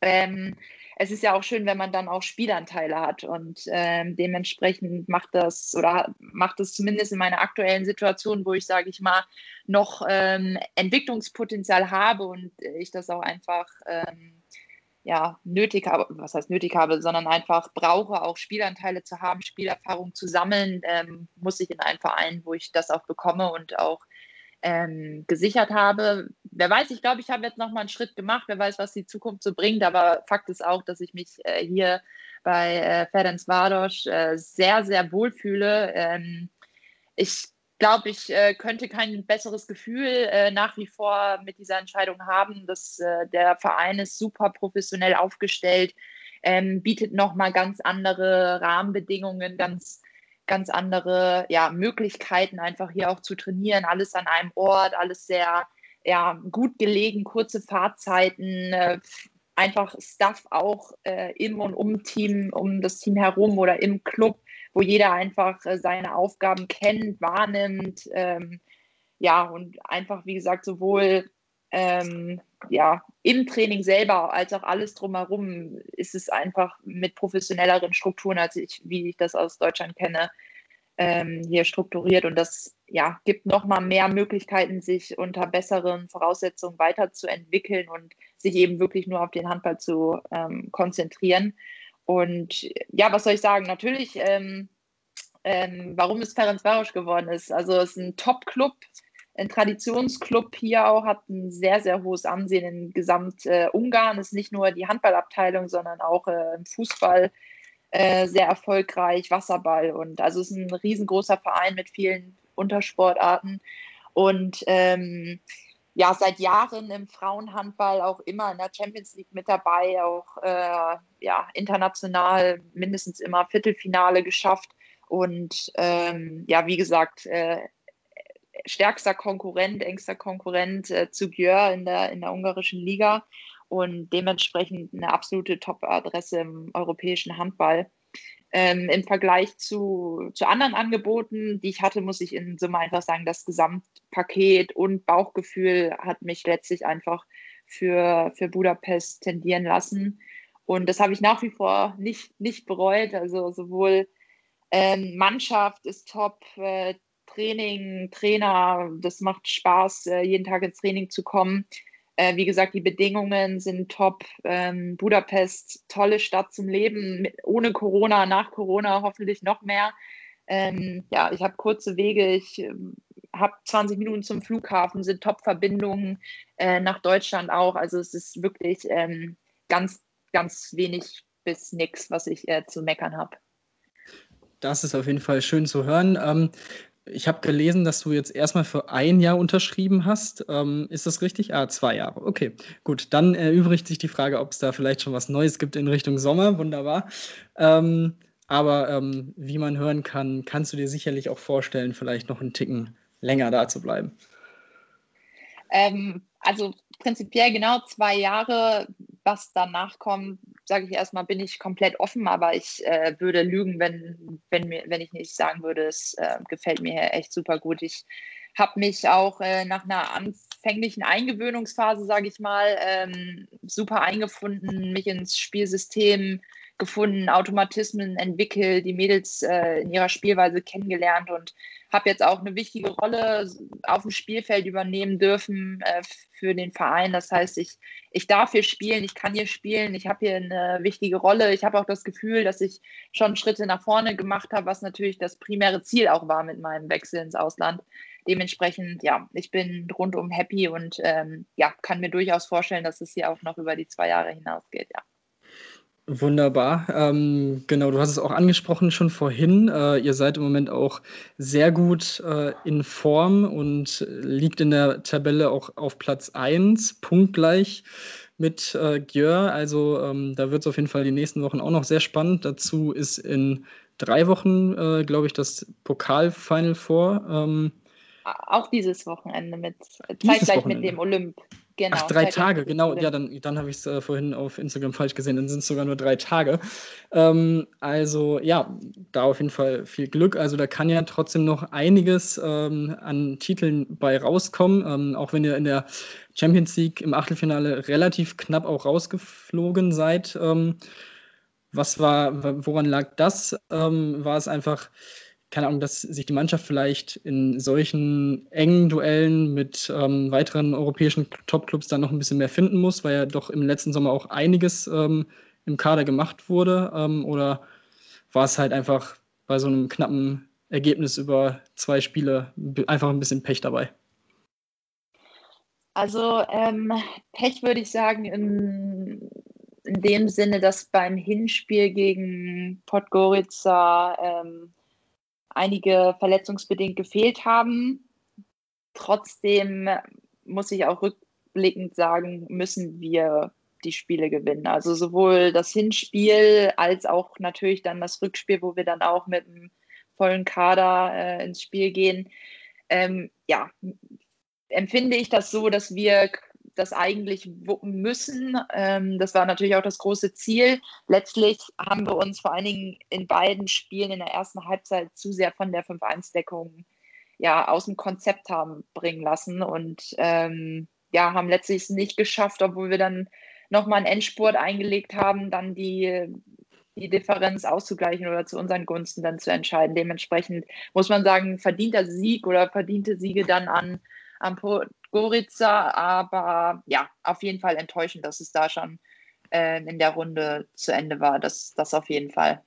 Ähm, es ist ja auch schön, wenn man dann auch Spielanteile hat und ähm, dementsprechend macht das oder macht es zumindest in meiner aktuellen Situation, wo ich sage ich mal noch ähm, Entwicklungspotenzial habe und ich das auch einfach ähm, ja nötig habe, was heißt nötig habe, sondern einfach brauche auch Spielanteile zu haben, Spielerfahrung zu sammeln, ähm, muss ich in einen Verein, wo ich das auch bekomme und auch ähm, gesichert habe. Wer weiß, ich glaube, ich habe jetzt noch mal einen Schritt gemacht. Wer weiß, was die Zukunft so bringt. Aber Fakt ist auch, dass ich mich äh, hier bei äh, Ferenc Varos äh, sehr, sehr wohlfühle. Ähm, ich glaube, ich äh, könnte kein besseres Gefühl äh, nach wie vor mit dieser Entscheidung haben. Dass, äh, der Verein ist super professionell aufgestellt, ähm, bietet nochmal ganz andere Rahmenbedingungen, ganz ganz andere ja, Möglichkeiten, einfach hier auch zu trainieren. Alles an einem Ort, alles sehr ja, gut gelegen, kurze Fahrzeiten, äh, einfach Stuff auch äh, im und um Team, um das Team herum oder im Club, wo jeder einfach äh, seine Aufgaben kennt, wahrnimmt. Ähm, ja, und einfach, wie gesagt, sowohl ähm, ja, im Training selber als auch alles drumherum ist es einfach mit professionelleren Strukturen, als ich, wie ich das aus Deutschland kenne, ähm, hier strukturiert. Und das ja, gibt nochmal mehr Möglichkeiten, sich unter besseren Voraussetzungen weiterzuentwickeln und sich eben wirklich nur auf den Handball zu ähm, konzentrieren. Und ja, was soll ich sagen? Natürlich, ähm, ähm warum es Ferenc Varos geworden ist. Also es ist ein Top-Club, ein Traditionsclub hier auch, hat ein sehr, sehr hohes Ansehen in gesamt äh, Ungarn. Ist nicht nur die Handballabteilung, sondern auch äh, im Fußball äh, sehr erfolgreich, Wasserball. Und also es ist ein riesengroßer Verein mit vielen Untersportarten. Und ähm, ja, seit Jahren im Frauenhandball auch immer in der Champions League mit dabei, auch äh, ja, international mindestens immer Viertelfinale geschafft. Und ähm, ja, wie gesagt, äh, stärkster Konkurrent, engster Konkurrent äh, zu Gjör in der, in der ungarischen Liga und dementsprechend eine absolute Top-Adresse im europäischen Handball. Ähm, Im Vergleich zu, zu anderen Angeboten, die ich hatte, muss ich in Summe einfach sagen, das Gesamtpaket und Bauchgefühl hat mich letztlich einfach für, für Budapest tendieren lassen. Und das habe ich nach wie vor nicht, nicht bereut. Also sowohl ähm, Mannschaft ist top, äh, Training, Trainer, das macht Spaß, äh, jeden Tag ins Training zu kommen. Äh, wie gesagt, die Bedingungen sind top. Ähm, Budapest, tolle Stadt zum Leben, mit, ohne Corona, nach Corona hoffentlich noch mehr. Ähm, ja, ich habe kurze Wege, ich äh, habe 20 Minuten zum Flughafen, sind Top-Verbindungen äh, nach Deutschland auch. Also es ist wirklich ähm, ganz, ganz wenig bis nichts, was ich äh, zu meckern habe. Das ist auf jeden Fall schön zu hören. Ähm, ich habe gelesen, dass du jetzt erstmal für ein Jahr unterschrieben hast. Ähm, ist das richtig? Ah, zwei Jahre. Okay, gut. Dann erübrigt sich die Frage, ob es da vielleicht schon was Neues gibt in Richtung Sommer. Wunderbar. Ähm, aber ähm, wie man hören kann, kannst du dir sicherlich auch vorstellen, vielleicht noch einen Ticken länger da zu bleiben. Ähm, also prinzipiell genau zwei Jahre. Was danach kommt, sage ich erstmal, bin ich komplett offen, aber ich äh, würde lügen, wenn, wenn, mir, wenn ich nicht sagen würde, es äh, gefällt mir echt super gut. Ich habe mich auch äh, nach einer anfänglichen Eingewöhnungsphase, sage ich mal, ähm, super eingefunden, mich ins Spielsystem gefunden, Automatismen entwickelt, die Mädels äh, in ihrer Spielweise kennengelernt und habe jetzt auch eine wichtige Rolle auf dem Spielfeld übernehmen dürfen äh, für den Verein. Das heißt, ich, ich darf hier spielen, ich kann hier spielen, ich habe hier eine wichtige Rolle. Ich habe auch das Gefühl, dass ich schon Schritte nach vorne gemacht habe, was natürlich das primäre Ziel auch war mit meinem Wechsel ins Ausland. Dementsprechend, ja, ich bin rundum happy und ähm, ja, kann mir durchaus vorstellen, dass es hier auch noch über die zwei Jahre hinausgeht, ja. Wunderbar. Ähm, genau, du hast es auch angesprochen schon vorhin. Äh, ihr seid im Moment auch sehr gut äh, in Form und liegt in der Tabelle auch auf Platz 1, punktgleich mit äh, Gjör. Also ähm, da wird es auf jeden Fall die nächsten Wochen auch noch sehr spannend. Dazu ist in drei Wochen, äh, glaube ich, das Pokalfinal vor. Ähm, auch dieses Wochenende mit zeitgleich mit dem Olymp. Genau, Ach, drei Tage, genau. Ja, dann, dann habe ich es äh, vorhin auf Instagram falsch gesehen. Dann sind es sogar nur drei Tage. Ähm, also ja, da auf jeden Fall viel Glück. Also da kann ja trotzdem noch einiges ähm, an Titeln bei rauskommen. Ähm, auch wenn ihr in der Champions League im Achtelfinale relativ knapp auch rausgeflogen seid. Ähm, was war, woran lag das? Ähm, war es einfach keine Ahnung, dass sich die Mannschaft vielleicht in solchen engen Duellen mit ähm, weiteren europäischen Topclubs dann noch ein bisschen mehr finden muss, weil ja doch im letzten Sommer auch einiges ähm, im Kader gemacht wurde? Ähm, oder war es halt einfach bei so einem knappen Ergebnis über zwei Spiele einfach ein bisschen Pech dabei? Also ähm, Pech würde ich sagen in, in, dem Sinne, dass beim Hinspiel gegen Podgorica ähm, einige verletzungsbedingt gefehlt haben. Trotzdem muss ich auch rückblickend sagen, müssen wir die Spiele gewinnen. Also sowohl das Hinspiel als auch natürlich dann das Rückspiel, wo wir dann auch mit einem vollen Kader äh, ins Spiel gehen. Ähm, ja, empfinde ich das so, dass wir das eigentlich müssen. Ähm, das war natürlich auch das große Ziel. Letztlich haben wir uns vor allen Dingen in beiden Spielen in der ersten Halbzeit zu sehr von der 5-1-Deckung ja, aus dem Konzept haben bringen lassen und ähm, ja, haben letztlich es nicht geschafft, obwohl wir dann nochmal einen Endspurt eingelegt haben, dann die, die Differenz auszugleichen oder zu unseren Gunsten dann zu entscheiden. Dementsprechend muss man sagen, verdienter Sieg oder verdiente Siege dann an am Podgorica, aber ja, auf jeden Fall enttäuschend, dass es da schon äh, in der Runde zu Ende war. Das, das auf jeden Fall.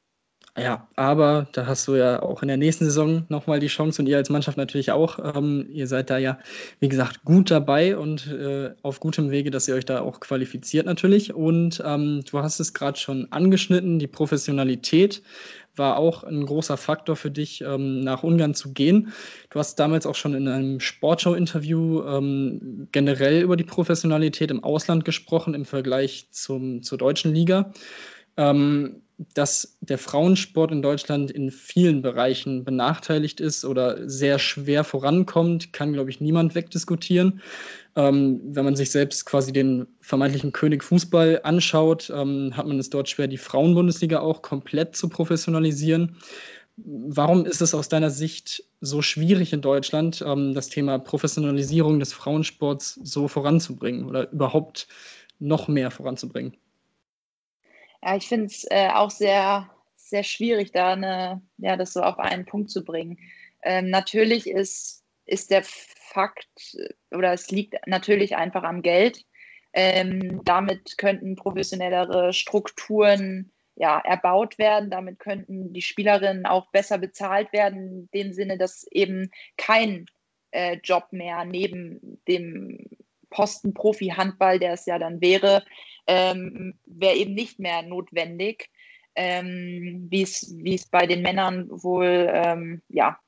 Ja, aber da hast du ja auch in der nächsten Saison nochmal die Chance und ihr als Mannschaft natürlich auch. Ähm, ihr seid da ja, wie gesagt, gut dabei und äh, auf gutem Wege, dass ihr euch da auch qualifiziert natürlich. Und ähm, du hast es gerade schon angeschnitten, die Professionalität war auch ein großer Faktor für dich, ähm, nach Ungarn zu gehen. Du hast damals auch schon in einem Sportschau-Interview ähm, generell über die Professionalität im Ausland gesprochen im Vergleich zum, zur deutschen Liga. Ähm, dass der Frauensport in Deutschland in vielen Bereichen benachteiligt ist oder sehr schwer vorankommt, kann, glaube ich, niemand wegdiskutieren. Ähm, wenn man sich selbst quasi den vermeintlichen König Fußball anschaut, ähm, hat man es dort schwer, die Frauenbundesliga auch komplett zu professionalisieren. Warum ist es aus deiner Sicht so schwierig in Deutschland, ähm, das Thema Professionalisierung des Frauensports so voranzubringen oder überhaupt noch mehr voranzubringen? Ja, ich finde es äh, auch sehr, sehr schwierig, da eine, ja, das so auf einen Punkt zu bringen. Ähm, natürlich ist, ist der Fakt oder es liegt natürlich einfach am Geld. Ähm, damit könnten professionellere Strukturen ja, erbaut werden. Damit könnten die Spielerinnen auch besser bezahlt werden, in dem Sinne, dass eben kein äh, Job mehr neben dem Posten Profi-Handball, der es ja dann wäre, ähm, wäre eben nicht mehr notwendig, ähm, wie es bei den Männern wohl ähm, ja,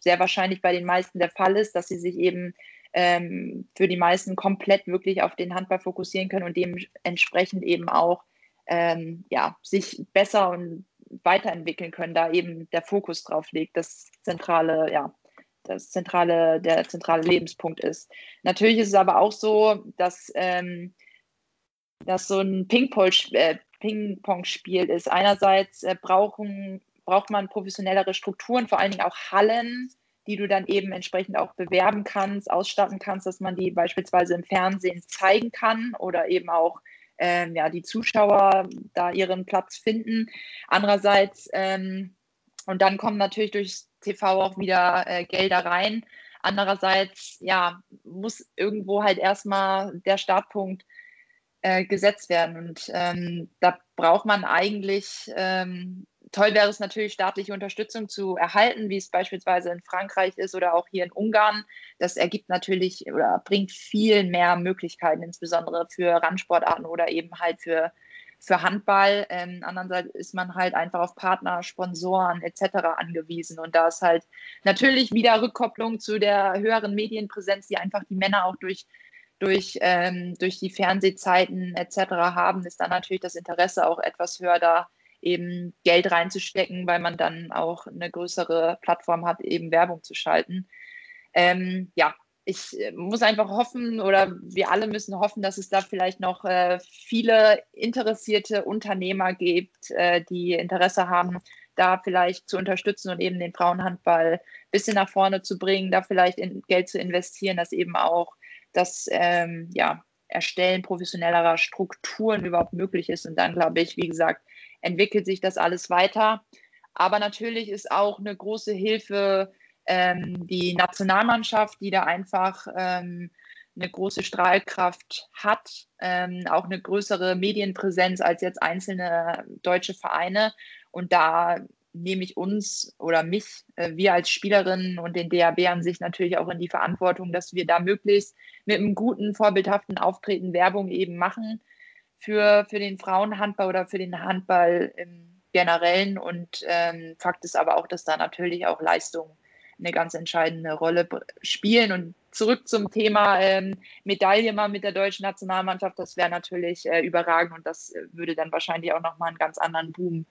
sehr wahrscheinlich bei den meisten der Fall ist, dass sie sich eben ähm, für die meisten komplett wirklich auf den Handball fokussieren können und dementsprechend eben auch ähm, ja, sich besser und weiterentwickeln können, da eben der Fokus drauf liegt, das zentrale, ja, das zentrale, der zentrale Lebenspunkt ist. Natürlich ist es aber auch so, dass ähm, dass so ein äh, Ping-Pong-Spiel ist. Einerseits äh, brauchen, braucht man professionellere Strukturen, vor allen Dingen auch Hallen, die du dann eben entsprechend auch bewerben kannst, ausstatten kannst, dass man die beispielsweise im Fernsehen zeigen kann oder eben auch ähm, ja, die Zuschauer da ihren Platz finden. Andererseits, ähm, und dann kommen natürlich durchs TV auch wieder äh, Gelder rein. Andererseits, ja, muss irgendwo halt erstmal der Startpunkt äh, gesetzt werden. Und ähm, da braucht man eigentlich, ähm, toll wäre es natürlich, staatliche Unterstützung zu erhalten, wie es beispielsweise in Frankreich ist oder auch hier in Ungarn. Das ergibt natürlich oder bringt viel mehr Möglichkeiten, insbesondere für Randsportarten oder eben halt für für Handball. Ähm, andererseits ist man halt einfach auf Partner, Sponsoren etc. angewiesen. Und da ist halt natürlich wieder Rückkopplung zu der höheren Medienpräsenz, die einfach die Männer auch durch, durch, ähm, durch die Fernsehzeiten etc. haben, ist dann natürlich das Interesse auch etwas höher da eben Geld reinzustecken, weil man dann auch eine größere Plattform hat, eben Werbung zu schalten. Ähm, ja, ich äh, muss einfach hoffen oder wir alle müssen hoffen, dass es da vielleicht noch äh, viele interessierte Unternehmer gibt, äh, die Interesse haben, da vielleicht zu unterstützen und eben den Frauenhandball ein bisschen nach vorne zu bringen, da vielleicht Geld zu investieren, dass eben auch das ähm, ja, Erstellen professionellerer Strukturen überhaupt möglich ist. Und dann, glaube ich, wie gesagt, entwickelt sich das alles weiter. Aber natürlich ist auch eine große Hilfe, ähm, die Nationalmannschaft, die da einfach ähm, eine große Strahlkraft hat, ähm, auch eine größere Medienpräsenz als jetzt einzelne deutsche Vereine. Und da nehme ich uns oder mich, äh, wir als Spielerinnen und den DAB an sich natürlich auch in die Verantwortung, dass wir da möglichst mit einem guten, vorbildhaften Auftreten Werbung eben machen für, für den Frauenhandball oder für den Handball im Generellen. Und ähm, Fakt ist aber auch, dass da natürlich auch Leistungen eine ganz entscheidende Rolle spielen. Und zurück zum Thema ähm, Medaille mal mit der deutschen Nationalmannschaft, das wäre natürlich äh, überragend und das äh, würde dann wahrscheinlich auch nochmal einen ganz anderen Boom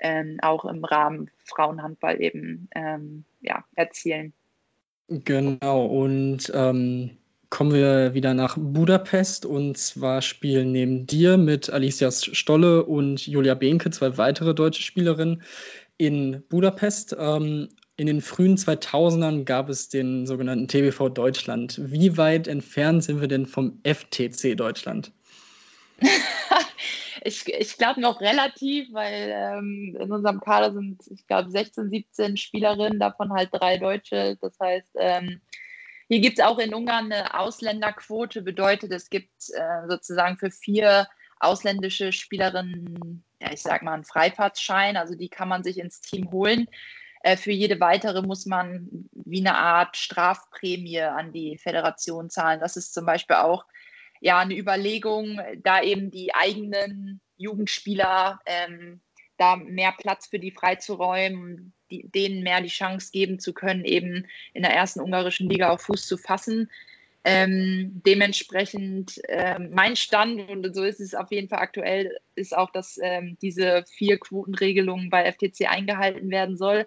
ähm, auch im Rahmen Frauenhandball eben ähm, ja, erzielen. Genau, und ähm, kommen wir wieder nach Budapest und zwar spielen neben dir mit Alicia Stolle und Julia Behnke zwei weitere deutsche Spielerinnen in Budapest. Ähm, in den frühen 2000ern gab es den sogenannten TBV Deutschland. Wie weit entfernt sind wir denn vom FTC Deutschland? ich ich glaube noch relativ, weil ähm, in unserem Kader sind, ich glaube, 16, 17 Spielerinnen, davon halt drei Deutsche. Das heißt, ähm, hier gibt es auch in Ungarn eine Ausländerquote, bedeutet, es gibt äh, sozusagen für vier ausländische Spielerinnen, ja, ich sag mal, einen Freifahrtschein, also die kann man sich ins Team holen. Äh, für jede weitere muss man wie eine Art Strafprämie an die Föderation zahlen. Das ist zum Beispiel auch ja eine Überlegung, da eben die eigenen Jugendspieler ähm, da mehr Platz für die freizuräumen, die, denen mehr die Chance geben zu können, eben in der ersten ungarischen Liga auf Fuß zu fassen. Ähm, dementsprechend ähm, mein Stand, und so ist es auf jeden Fall aktuell, ist auch, dass ähm, diese vier Quotenregelungen bei FTC eingehalten werden soll.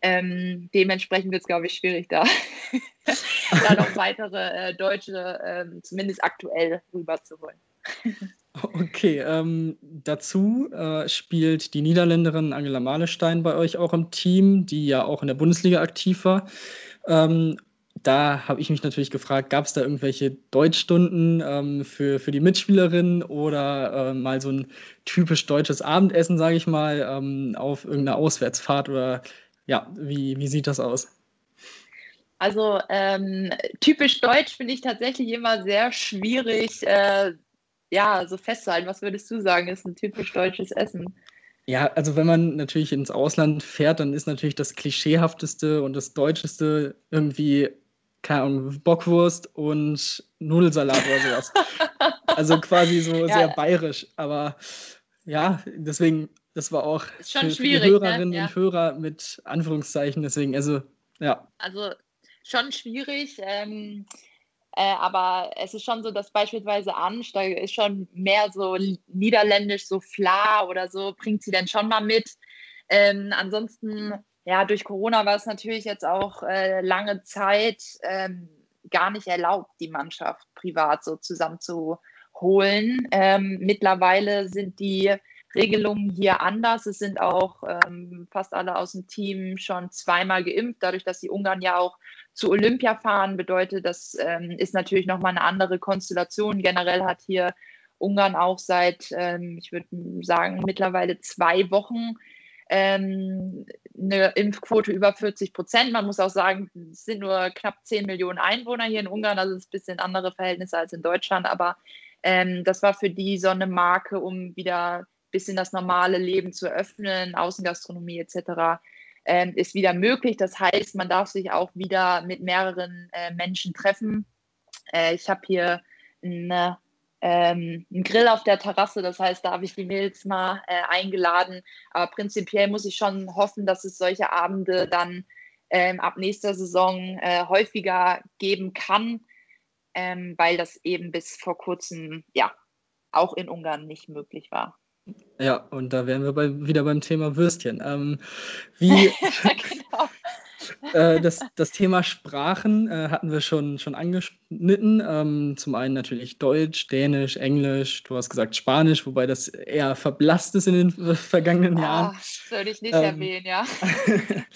Ähm, dementsprechend wird es, glaube ich, schwierig, da, da noch weitere äh, Deutsche ähm, zumindest aktuell rüberzuholen. Okay, ähm, dazu äh, spielt die Niederländerin Angela Malestein bei euch auch im Team, die ja auch in der Bundesliga aktiv war. Ähm, da habe ich mich natürlich gefragt, gab es da irgendwelche Deutschstunden ähm, für, für die Mitspielerinnen oder äh, mal so ein typisch deutsches Abendessen, sage ich mal, ähm, auf irgendeiner Auswärtsfahrt oder ja, wie, wie sieht das aus? Also ähm, typisch deutsch finde ich tatsächlich immer sehr schwierig, äh, ja, so festzuhalten. Was würdest du sagen, ist ein typisch deutsches Essen? Ja, also wenn man natürlich ins Ausland fährt, dann ist natürlich das klischeehafteste und das deutscheste irgendwie keine Ahnung, Bockwurst und Nudelsalat oder sowas. also quasi so ja. sehr bayerisch. Aber ja, deswegen, das war auch für, für, die ne? Hörerinnen ne? ja. und Hörer mit Anführungszeichen. Deswegen, also ja. Also schon schwierig. Ähm, äh, aber es ist schon so, dass beispielsweise Ansteuer ist schon mehr so niederländisch, so Fla oder so, bringt sie dann schon mal mit. Ähm, ansonsten ja, durch Corona war es natürlich jetzt auch äh, lange Zeit ähm, gar nicht erlaubt, die Mannschaft privat so zusammenzuholen. Ähm, mittlerweile sind die Regelungen hier anders. Es sind auch ähm, fast alle aus dem Team schon zweimal geimpft. Dadurch, dass die Ungarn ja auch zu Olympia fahren, bedeutet das ähm, ist natürlich nochmal eine andere Konstellation. Generell hat hier Ungarn auch seit, ähm, ich würde sagen, mittlerweile zwei Wochen ähm, eine Impfquote über 40 Prozent. Man muss auch sagen, es sind nur knapp 10 Millionen Einwohner hier in Ungarn, also es ist ein bisschen andere Verhältnisse als in Deutschland, aber ähm, das war für die so eine Marke, um wieder bisschen das normale Leben zu öffnen, Außengastronomie etc. Ähm, ist wieder möglich. Das heißt, man darf sich auch wieder mit mehreren äh, Menschen treffen. Äh, ich habe hier ähm, einen Grill auf der Terrasse. Das heißt, da habe ich die Mädels mal äh, eingeladen. Aber prinzipiell muss ich schon hoffen, dass es solche Abende dann ähm, ab nächster Saison äh, häufiger geben kann, ähm, weil das eben bis vor kurzem ja auch in Ungarn nicht möglich war. Ja, und da wären wir bei, wieder beim Thema Würstchen. Ähm, wie, genau. äh, das, das Thema Sprachen äh, hatten wir schon, schon angeschnitten. Ähm, zum einen natürlich Deutsch, Dänisch, Englisch, du hast gesagt Spanisch, wobei das eher verblasst ist in den vergangenen oh, Jahren. Das würde ich nicht ähm, erwähnen, ja.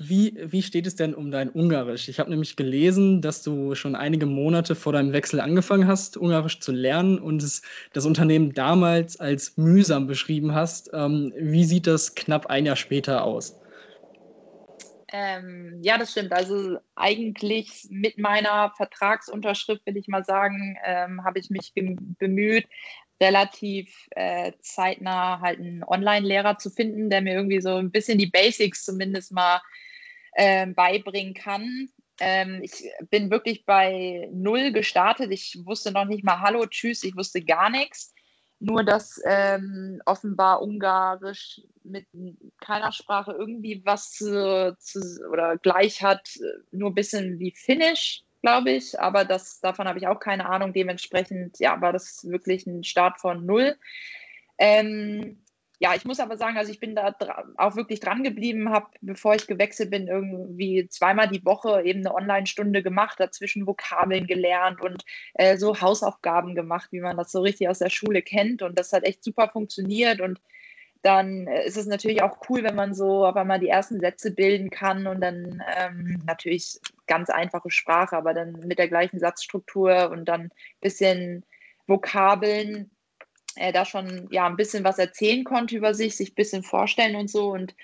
Wie, wie steht es denn um dein Ungarisch? Ich habe nämlich gelesen, dass du schon einige Monate vor deinem Wechsel angefangen hast, Ungarisch zu lernen und es, das Unternehmen damals als mühsam beschrieben hast. Ähm, wie sieht das knapp ein Jahr später aus? Ähm, ja, das stimmt. Also eigentlich mit meiner Vertragsunterschrift, will ich mal sagen, ähm, habe ich mich bemüht, relativ äh, zeitnah halt einen Online-Lehrer zu finden, der mir irgendwie so ein bisschen die Basics zumindest mal äh, beibringen kann. Ähm, ich bin wirklich bei null gestartet. Ich wusste noch nicht mal Hallo, Tschüss, ich wusste gar nichts. Nur, dass ähm, offenbar Ungarisch mit keiner Sprache irgendwie was zu, zu, oder gleich hat, nur ein bisschen wie Finnisch, glaube ich. Aber das, davon habe ich auch keine Ahnung. Dementsprechend ja, war das wirklich ein Start von null. Ähm, ja, ich muss aber sagen, also ich bin da auch wirklich dran geblieben, habe, bevor ich gewechselt bin, irgendwie zweimal die Woche eben eine Online-Stunde gemacht, dazwischen Vokabeln gelernt und äh, so Hausaufgaben gemacht, wie man das so richtig aus der Schule kennt. Und das hat echt super funktioniert. Und dann äh, ist es natürlich auch cool, wenn man so auf einmal die ersten Sätze bilden kann und dann ähm, natürlich ganz einfache Sprache, aber dann mit der gleichen Satzstruktur und dann ein bisschen Vokabeln er da schon ja ein bisschen was erzählen konnte über sich, sich ein bisschen vorstellen und so. Und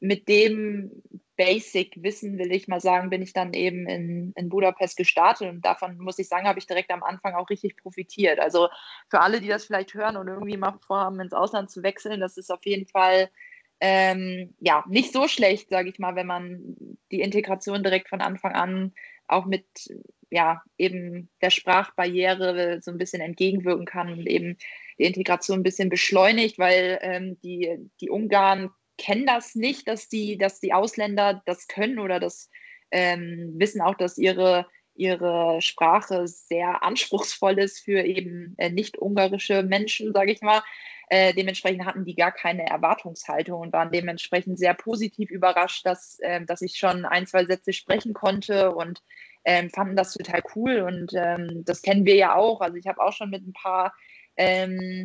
mit dem Basic-Wissen, will ich mal sagen, bin ich dann eben in, in Budapest gestartet. Und davon muss ich sagen, habe ich direkt am Anfang auch richtig profitiert. Also für alle, die das vielleicht hören und irgendwie mal vorhaben, ins Ausland zu wechseln, das ist auf jeden Fall ähm, ja nicht so schlecht, sage ich mal, wenn man die Integration direkt von Anfang an auch mit ja eben der Sprachbarriere so ein bisschen entgegenwirken kann und eben die Integration ein bisschen beschleunigt, weil ähm, die, die Ungarn kennen das nicht, dass die, dass die Ausländer das können oder das ähm, wissen auch, dass ihre, ihre Sprache sehr anspruchsvoll ist für eben äh, nicht-ungarische Menschen, sage ich mal. Äh, dementsprechend hatten die gar keine Erwartungshaltung und waren dementsprechend sehr positiv überrascht, dass, äh, dass ich schon ein, zwei Sätze sprechen konnte und ähm, fanden das total cool. Und ähm, das kennen wir ja auch. Also ich habe auch schon mit ein paar ähm,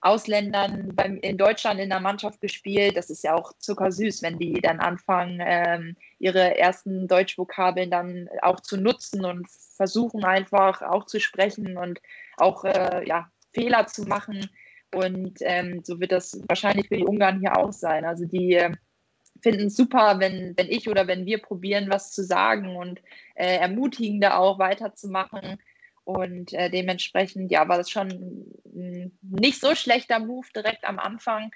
Ausländern beim, in Deutschland in der Mannschaft gespielt. Das ist ja auch zuckersüß, wenn die dann anfangen, ähm, ihre ersten Deutschvokabeln dann auch zu nutzen und versuchen einfach auch zu sprechen und auch äh, ja, Fehler zu machen. Und ähm, so wird das wahrscheinlich für die Ungarn hier auch sein. Also die äh, finden es super, wenn, wenn ich oder wenn wir probieren, was zu sagen und äh, ermutigen da auch weiterzumachen. Und äh, dementsprechend, ja, war das schon nicht so schlechter Move direkt am Anfang.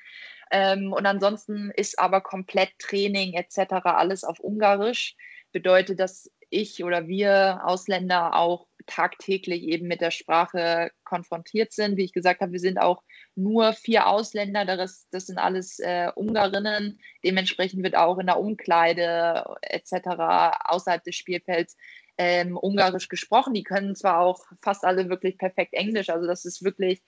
Ähm, und ansonsten ist aber komplett Training etc. alles auf Ungarisch. Bedeutet, dass ich oder wir Ausländer auch tagtäglich eben mit der Sprache konfrontiert sind. Wie ich gesagt habe, wir sind auch nur vier Ausländer, das, das sind alles äh, Ungarinnen. Dementsprechend wird auch in der Umkleide etc. außerhalb des Spielfelds ähm, Ungarisch gesprochen. Die können zwar auch fast alle wirklich perfekt Englisch, also das ist wirklich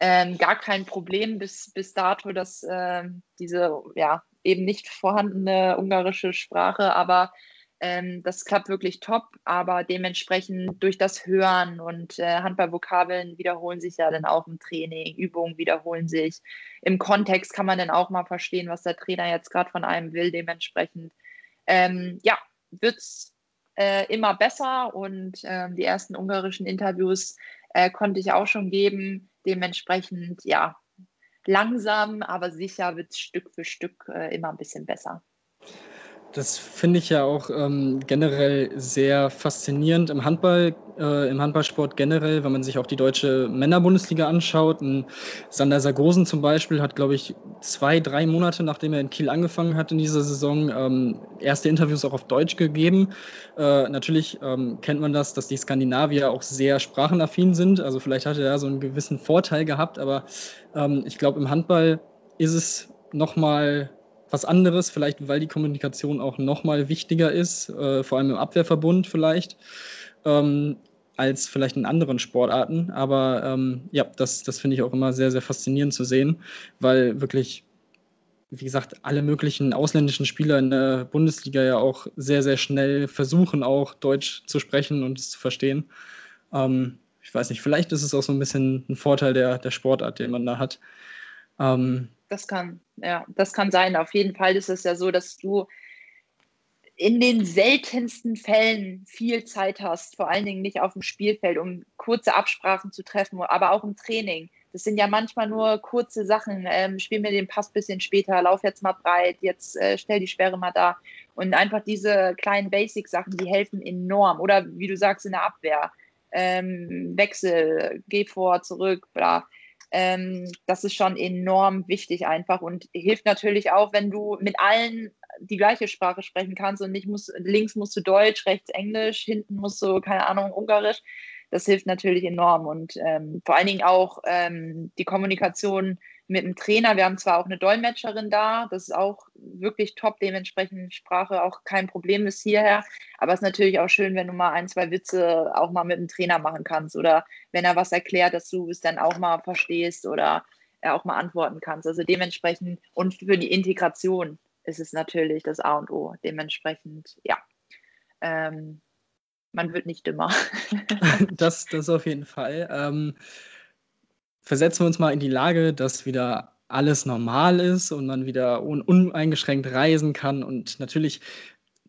ähm, gar kein Problem bis, bis dato, dass ähm, diese ja eben nicht vorhandene ungarische Sprache, aber ähm, das klappt wirklich top, aber dementsprechend durch das Hören und äh, Handballvokabeln wiederholen sich ja dann auch im Training, Übungen wiederholen sich. Im Kontext kann man dann auch mal verstehen, was der Trainer jetzt gerade von einem will. Dementsprechend, ähm, ja, wird es äh, immer besser und äh, die ersten ungarischen Interviews äh, konnte ich auch schon geben. Dementsprechend, ja, langsam, aber sicher wird es Stück für Stück äh, immer ein bisschen besser. Das finde ich ja auch ähm, generell sehr faszinierend im Handball, äh, im Handballsport generell, wenn man sich auch die deutsche Männerbundesliga anschaut. Ein Sander Sargosen zum Beispiel hat, glaube ich, zwei, drei Monate nachdem er in Kiel angefangen hat in dieser Saison, ähm, erste Interviews auch auf Deutsch gegeben. Äh, natürlich ähm, kennt man das, dass die Skandinavier auch sehr sprachenaffin sind. Also vielleicht hat er da so einen gewissen Vorteil gehabt, aber ähm, ich glaube, im Handball ist es nochmal was anderes, vielleicht weil die Kommunikation auch nochmal wichtiger ist, äh, vor allem im Abwehrverbund vielleicht, ähm, als vielleicht in anderen Sportarten. Aber ähm, ja, das, das finde ich auch immer sehr, sehr faszinierend zu sehen, weil wirklich, wie gesagt, alle möglichen ausländischen Spieler in der Bundesliga ja auch sehr, sehr schnell versuchen, auch Deutsch zu sprechen und es zu verstehen. Ähm, ich weiß nicht, vielleicht ist es auch so ein bisschen ein Vorteil der, der Sportart, den man da hat. Ähm, das kann, ja, das kann sein. Auf jeden Fall ist es ja so, dass du in den seltensten Fällen viel Zeit hast, vor allen Dingen nicht auf dem Spielfeld, um kurze Absprachen zu treffen, aber auch im Training. Das sind ja manchmal nur kurze Sachen. Ähm, spiel mir den Pass ein bisschen später, lauf jetzt mal breit, jetzt äh, stell die Sperre mal da. Und einfach diese kleinen Basic-Sachen, die helfen enorm. Oder wie du sagst, in der Abwehr. Ähm, Wechsel, geh vor, zurück, bla. Ähm, das ist schon enorm wichtig einfach und hilft natürlich auch, wenn du mit allen die gleiche Sprache sprechen kannst und nicht muss, links musst du Deutsch, rechts Englisch, hinten musst du, keine Ahnung, Ungarisch. Das hilft natürlich enorm und ähm, vor allen Dingen auch ähm, die Kommunikation mit dem Trainer. Wir haben zwar auch eine Dolmetscherin da, das ist auch wirklich top, dementsprechend Sprache auch kein Problem ist hierher. Aber es ist natürlich auch schön, wenn du mal ein, zwei Witze auch mal mit dem Trainer machen kannst oder wenn er was erklärt, dass du es dann auch mal verstehst oder er auch mal antworten kannst. Also dementsprechend und für die Integration ist es natürlich das A und O. Dementsprechend, ja. Ähm, man wird nicht dümmer. das, das auf jeden Fall. Ähm, versetzen wir uns mal in die Lage, dass wieder alles normal ist und man wieder un uneingeschränkt reisen kann und natürlich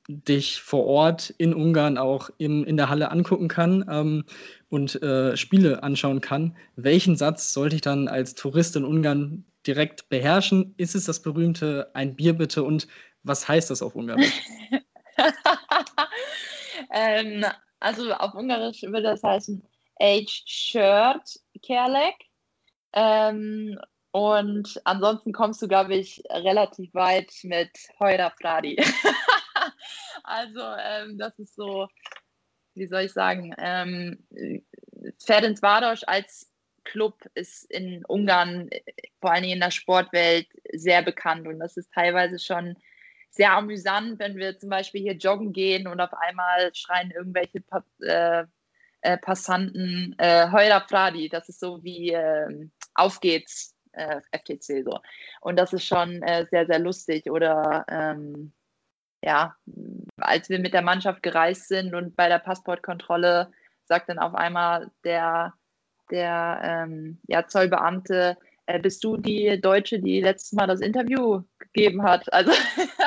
dich vor Ort in Ungarn auch im, in der Halle angucken kann ähm, und äh, Spiele anschauen kann. Welchen Satz sollte ich dann als Tourist in Ungarn direkt beherrschen? Ist es das berühmte Ein Bier bitte und was heißt das auf Ungarisch? ähm, also auf Ungarisch würde das heißen Age Shirt Kerlek. Ähm, und ansonsten kommst du, glaube ich, relativ weit mit Heuer Fradi. also, ähm, das ist so, wie soll ich sagen, ähm, Ferencváros als Club ist in Ungarn, vor allen Dingen in der Sportwelt, sehr bekannt. Und das ist teilweise schon sehr amüsant, wenn wir zum Beispiel hier joggen gehen und auf einmal schreien irgendwelche äh, äh, Passanten äh, Heuer Fradi. Das ist so wie äh, Auf geht's äh, FTC so. Und das ist schon äh, sehr, sehr lustig. Oder ähm, ja, als wir mit der Mannschaft gereist sind und bei der Passportkontrolle sagt dann auf einmal der, der ähm, ja, Zollbeamte, äh, bist du die Deutsche, die letztes Mal das Interview gegeben hat? Also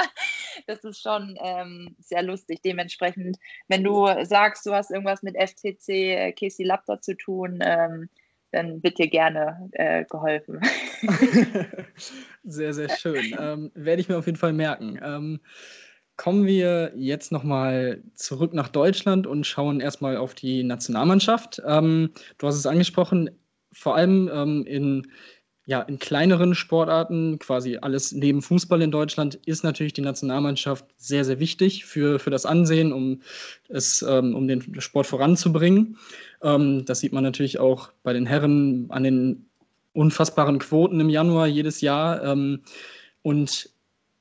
das ist schon ähm, sehr lustig. Dementsprechend, wenn du sagst, du hast irgendwas mit FCC äh, Casey Lapter zu tun, ähm, dann wird dir gerne äh, geholfen. sehr, sehr schön. Ähm, werde ich mir auf jeden Fall merken. Ähm, kommen wir jetzt nochmal zurück nach Deutschland und schauen erstmal auf die Nationalmannschaft. Ähm, du hast es angesprochen, vor allem ähm, in ja, in kleineren Sportarten, quasi alles neben Fußball in Deutschland, ist natürlich die Nationalmannschaft sehr, sehr wichtig für, für das Ansehen, um, es, ähm, um den Sport voranzubringen. Ähm, das sieht man natürlich auch bei den Herren an den unfassbaren Quoten im Januar jedes Jahr. Ähm, und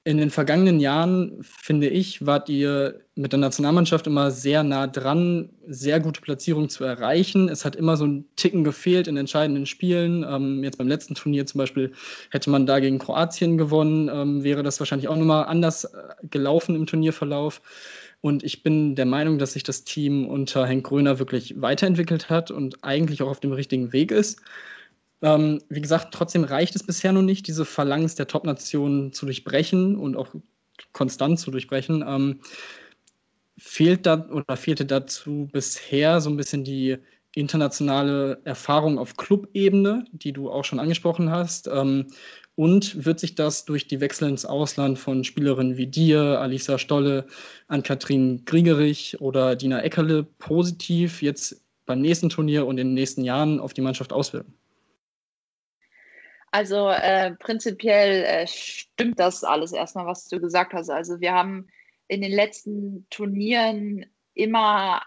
in den vergangenen Jahren, finde ich, wart ihr mit der Nationalmannschaft immer sehr nah dran, sehr gute Platzierungen zu erreichen. Es hat immer so ein Ticken gefehlt in entscheidenden Spielen. Ähm, jetzt beim letzten Turnier zum Beispiel hätte man da gegen Kroatien gewonnen, ähm, wäre das wahrscheinlich auch nochmal anders äh, gelaufen im Turnierverlauf. Und ich bin der Meinung, dass sich das Team unter Henk Gröner wirklich weiterentwickelt hat und eigentlich auch auf dem richtigen Weg ist. Ähm, wie gesagt, trotzdem reicht es bisher noch nicht, diese Phalanx der Top-Nationen zu durchbrechen und auch konstant zu durchbrechen. Ähm, fehlt da oder fehlte dazu bisher so ein bisschen die internationale Erfahrung auf Clubebene, die du auch schon angesprochen hast? Ähm, und wird sich das durch die Wechsel ins Ausland von Spielerinnen wie dir, Alisa Stolle, Ann-Kathrin Griegerich oder Dina Eckerle positiv jetzt beim nächsten Turnier und in den nächsten Jahren auf die Mannschaft auswirken? Also äh, prinzipiell äh, stimmt das alles erstmal, was du gesagt hast. Also wir haben in den letzten Turnieren immer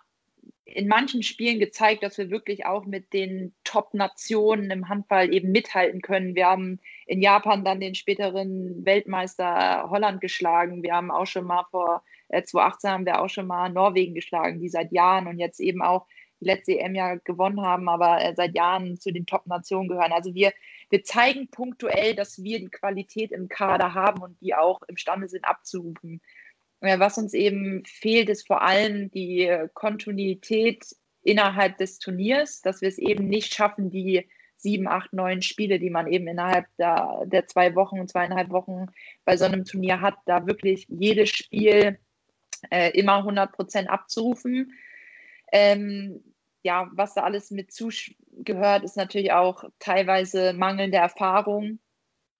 in manchen Spielen gezeigt, dass wir wirklich auch mit den Top-Nationen im Handball eben mithalten können. Wir haben in Japan dann den späteren Weltmeister Holland geschlagen. Wir haben auch schon mal vor äh, 2018 haben wir auch schon mal Norwegen geschlagen, die seit Jahren und jetzt eben auch die letzte EM ja gewonnen haben, aber äh, seit Jahren zu den Top-Nationen gehören. Also wir, wir zeigen punktuell, dass wir die Qualität im Kader haben und die auch imstande sind abzurufen. Was uns eben fehlt, ist vor allem die Kontinuität innerhalb des Turniers, dass wir es eben nicht schaffen, die sieben, acht, neun Spiele, die man eben innerhalb der, der zwei Wochen zweieinhalb Wochen bei so einem Turnier hat, da wirklich jedes Spiel äh, immer 100 Prozent abzurufen. Ähm, ja, was da alles mit zugehört, ist natürlich auch teilweise mangelnde Erfahrung.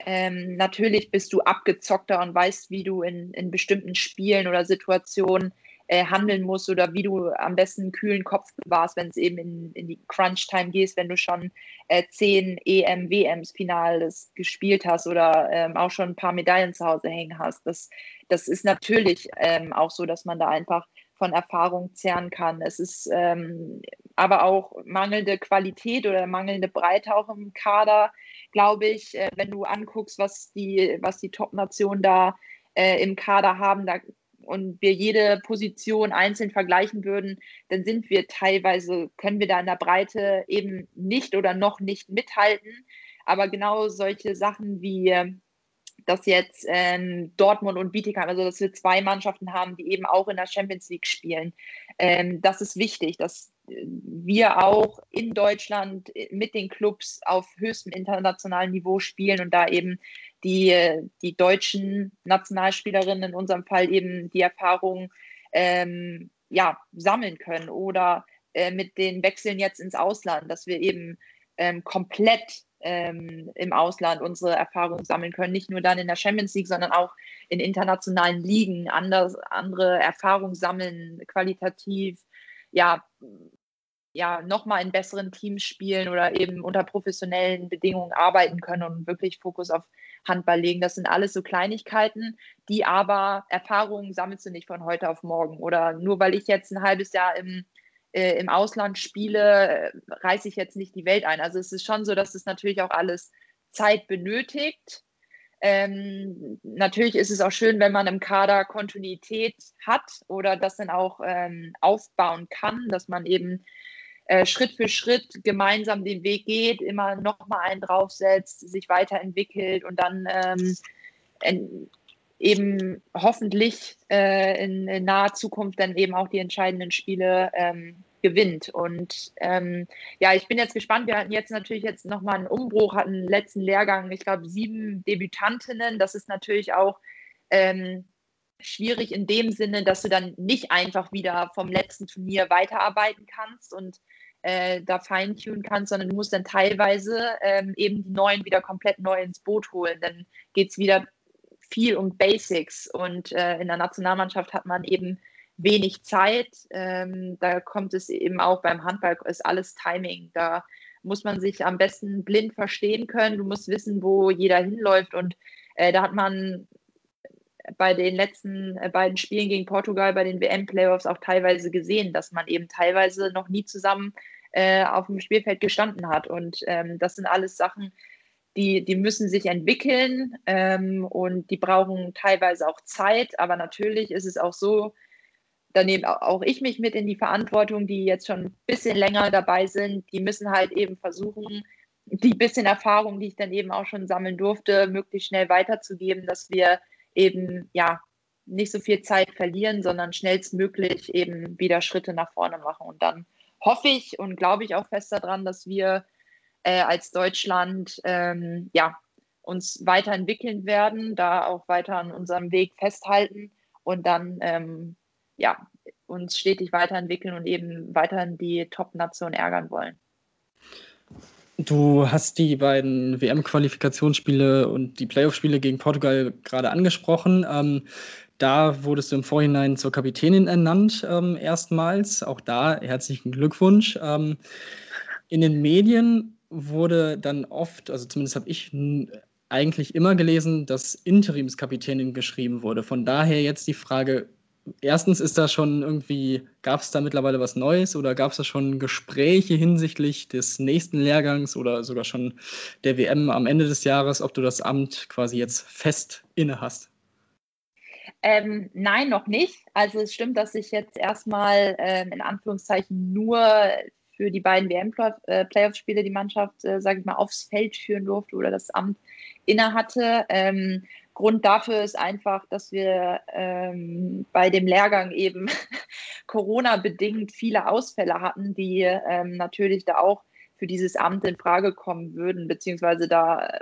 Ähm, natürlich bist du abgezockter und weißt, wie du in, in bestimmten Spielen oder Situationen äh, handeln musst oder wie du am besten einen kühlen Kopf bewahrst, wenn es eben in, in die Crunch-Time gehst, wenn du schon äh, zehn EM, WMs Finales gespielt hast oder ähm, auch schon ein paar Medaillen zu Hause hängen hast. Das, das ist natürlich ähm, auch so, dass man da einfach von Erfahrung zehren kann. Es ist ähm, aber auch mangelnde Qualität oder mangelnde Breite auch im Kader glaube ich, äh, wenn du anguckst, was die, was die Top-Nationen da äh, im Kader haben, da, und wir jede Position einzeln vergleichen würden, dann sind wir teilweise, können wir da in der Breite eben nicht oder noch nicht mithalten. Aber genau solche Sachen wie dass jetzt ähm, Dortmund und Bietigheim, also dass wir zwei Mannschaften haben, die eben auch in der Champions League spielen. Ähm, das ist wichtig, dass wir auch in Deutschland mit den Clubs auf höchstem internationalen Niveau spielen und da eben die, die deutschen Nationalspielerinnen in unserem Fall eben die Erfahrung ähm, ja, sammeln können oder äh, mit den Wechseln jetzt ins Ausland, dass wir eben ähm, komplett ähm, im Ausland unsere Erfahrungen sammeln können. Nicht nur dann in der Champions League, sondern auch in internationalen Ligen anders, andere Erfahrungen sammeln, qualitativ, ja, ja, nochmal in besseren Teams spielen oder eben unter professionellen Bedingungen arbeiten können und wirklich Fokus auf Handball legen. Das sind alles so Kleinigkeiten, die aber Erfahrungen sammelst du nicht von heute auf morgen. Oder nur weil ich jetzt ein halbes Jahr im äh, im Ausland spiele, reiße ich jetzt nicht die Welt ein. Also es ist schon so, dass es natürlich auch alles Zeit benötigt. Ähm, natürlich ist es auch schön, wenn man im Kader Kontinuität hat oder das dann auch ähm, aufbauen kann, dass man eben äh, Schritt für Schritt gemeinsam den Weg geht, immer noch mal einen draufsetzt, sich weiterentwickelt und dann ähm, in, eben hoffentlich äh, in, in, naher Zukunft dann eben auch die entscheidenden Spiele ähm, gewinnt. Und ähm, ja, ich bin jetzt gespannt. Wir hatten jetzt natürlich jetzt nochmal einen Umbruch, hatten letzten Lehrgang, ich glaube, sieben Debütantinnen. Das ist natürlich auch ähm, schwierig in dem Sinne, dass du dann nicht einfach wieder vom letzten Turnier weiterarbeiten kannst und äh, da feintunen kannst, sondern du musst dann teilweise ähm, eben die Neuen wieder komplett neu ins Boot holen. Dann geht es wieder viel um Basics und äh, in der Nationalmannschaft hat man eben wenig Zeit. Ähm, da kommt es eben auch beim Handball, ist alles Timing. Da muss man sich am besten blind verstehen können. Du musst wissen, wo jeder hinläuft. Und äh, da hat man bei den letzten äh, beiden Spielen gegen Portugal bei den WM-Playoffs auch teilweise gesehen, dass man eben teilweise noch nie zusammen äh, auf dem Spielfeld gestanden hat. Und ähm, das sind alles Sachen, die, die müssen sich entwickeln ähm, und die brauchen teilweise auch Zeit. Aber natürlich ist es auch so, da nehme auch ich mich mit in die Verantwortung, die jetzt schon ein bisschen länger dabei sind. Die müssen halt eben versuchen, die bisschen Erfahrung, die ich dann eben auch schon sammeln durfte, möglichst schnell weiterzugeben, dass wir eben ja nicht so viel Zeit verlieren, sondern schnellstmöglich eben wieder Schritte nach vorne machen. Und dann hoffe ich und glaube ich auch fest daran, dass wir äh, als Deutschland ähm, ja, uns weiterentwickeln werden, da auch weiter an unserem Weg festhalten und dann ähm, ja, uns stetig weiterentwickeln und eben weiterhin die Top-Nation ärgern wollen. Du hast die beiden WM-Qualifikationsspiele und die Playoff-Spiele gegen Portugal gerade angesprochen. Ähm, da wurdest du im Vorhinein zur Kapitänin ernannt, ähm, erstmals. Auch da herzlichen Glückwunsch. Ähm, in den Medien wurde dann oft, also zumindest habe ich eigentlich immer gelesen, dass Interimskapitänin geschrieben wurde. Von daher jetzt die Frage, erstens ist da schon irgendwie, gab es da mittlerweile was Neues oder gab es da schon Gespräche hinsichtlich des nächsten Lehrgangs oder sogar schon der WM am Ende des Jahres, ob du das Amt quasi jetzt fest inne hast? Ähm, nein, noch nicht. Also es stimmt, dass ich jetzt erstmal ähm, in Anführungszeichen nur für die beiden WM-Playoff-Spiele die Mannschaft, äh, sage ich mal, aufs Feld führen durfte oder das Amt inne hatte. Ähm, Grund dafür ist einfach, dass wir ähm, bei dem Lehrgang eben Corona-bedingt viele Ausfälle hatten, die ähm, natürlich da auch für dieses Amt in Frage kommen würden, beziehungsweise da äh,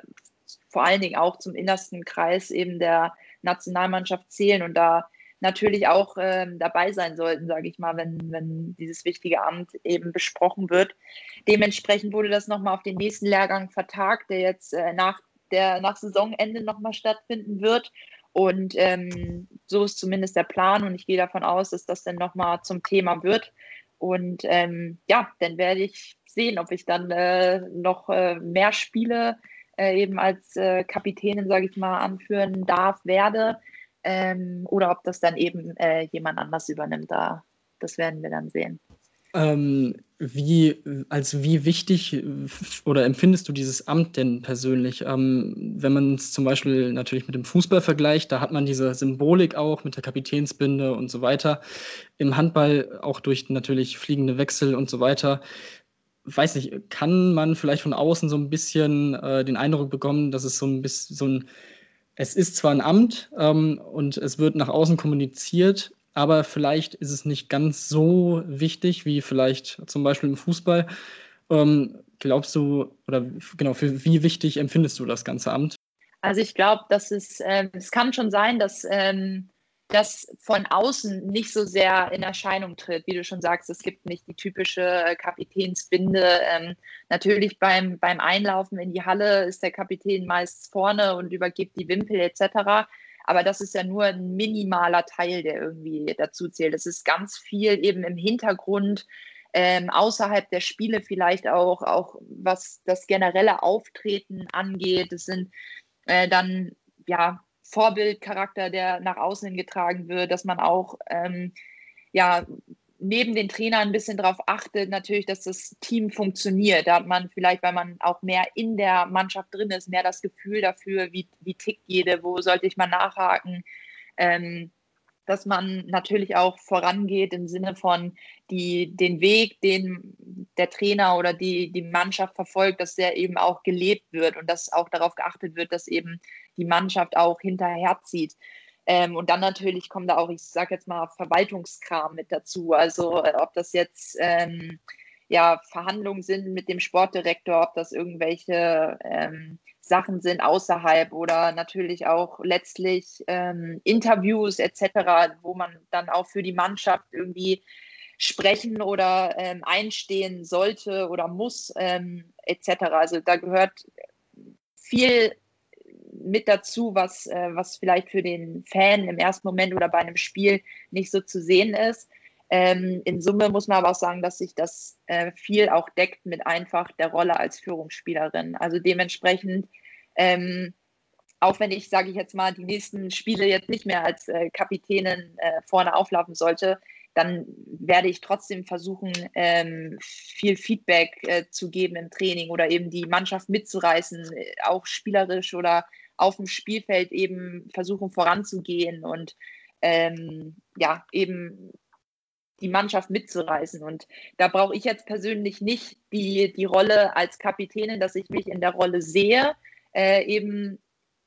vor allen Dingen auch zum innersten Kreis eben der Nationalmannschaft zählen und da natürlich auch ähm, dabei sein sollten, sage ich mal, wenn, wenn dieses wichtige Amt eben besprochen wird. Dementsprechend wurde das nochmal auf den nächsten Lehrgang vertagt, der jetzt äh, nach der nach Saisonende nochmal stattfinden wird. Und ähm, so ist zumindest der Plan und ich gehe davon aus, dass das dann nochmal zum Thema wird. Und ähm, ja, dann werde ich sehen, ob ich dann äh, noch äh, mehr Spiele äh, eben als äh, Kapitänin, sage ich mal, anführen darf, werde. Ähm, oder ob das dann eben äh, jemand anders übernimmt. Da, das werden wir dann sehen. Ähm, wie, als wie wichtig oder empfindest du dieses Amt denn persönlich? Ähm, wenn man es zum Beispiel natürlich mit dem Fußball vergleicht, da hat man diese Symbolik auch mit der Kapitänsbinde und so weiter. Im Handball auch durch natürlich fliegende Wechsel und so weiter. Weiß nicht, kann man vielleicht von außen so ein bisschen äh, den Eindruck bekommen, dass es so ein bisschen so ein, es ist zwar ein Amt ähm, und es wird nach außen kommuniziert, aber vielleicht ist es nicht ganz so wichtig wie vielleicht zum Beispiel im Fußball. Ähm, glaubst du, oder genau, für wie wichtig empfindest du das ganze Amt? Also ich glaube, dass es, äh, es kann schon sein, dass ähm, das von außen nicht so sehr in Erscheinung tritt. Wie du schon sagst, es gibt nicht die typische Kapitänsbinde. Ähm, natürlich beim, beim Einlaufen in die Halle ist der Kapitän meist vorne und übergibt die Wimpel etc. Aber das ist ja nur ein minimaler Teil, der irgendwie dazu zählt. Es ist ganz viel eben im Hintergrund, ähm, außerhalb der Spiele vielleicht auch, auch was das generelle Auftreten angeht. Es sind äh, dann ja Vorbildcharakter, der nach außen getragen wird, dass man auch ähm, ja neben den Trainern ein bisschen darauf achtet, natürlich, dass das Team funktioniert. Da hat man vielleicht, weil man auch mehr in der Mannschaft drin ist, mehr das Gefühl dafür, wie, wie tickt jede, wo sollte ich mal nachhaken. Ähm, dass man natürlich auch vorangeht im Sinne von die, den Weg, den der Trainer oder die, die Mannschaft verfolgt, dass der eben auch gelebt wird und dass auch darauf geachtet wird, dass eben die Mannschaft auch hinterherzieht. Ähm, und dann natürlich kommt da auch, ich sage jetzt mal, Verwaltungskram mit dazu. Also äh, ob das jetzt ähm, ja, Verhandlungen sind mit dem Sportdirektor, ob das irgendwelche ähm, Sachen sind außerhalb oder natürlich auch letztlich ähm, Interviews etc., wo man dann auch für die Mannschaft irgendwie sprechen oder ähm, einstehen sollte oder muss ähm, etc. Also da gehört viel mit dazu, was, äh, was vielleicht für den Fan im ersten Moment oder bei einem Spiel nicht so zu sehen ist. Ähm, in Summe muss man aber auch sagen, dass sich das äh, viel auch deckt mit einfach der Rolle als Führungsspielerin. Also dementsprechend, ähm, auch wenn ich, sage ich jetzt mal, die nächsten Spiele jetzt nicht mehr als äh, Kapitänin äh, vorne auflaufen sollte, dann werde ich trotzdem versuchen, ähm, viel Feedback äh, zu geben im Training oder eben die Mannschaft mitzureißen, äh, auch spielerisch oder auf dem Spielfeld eben versuchen voranzugehen und ähm, ja, eben die Mannschaft mitzureißen. Und da brauche ich jetzt persönlich nicht die, die Rolle als Kapitänin, dass ich mich in der Rolle sehe, äh, eben,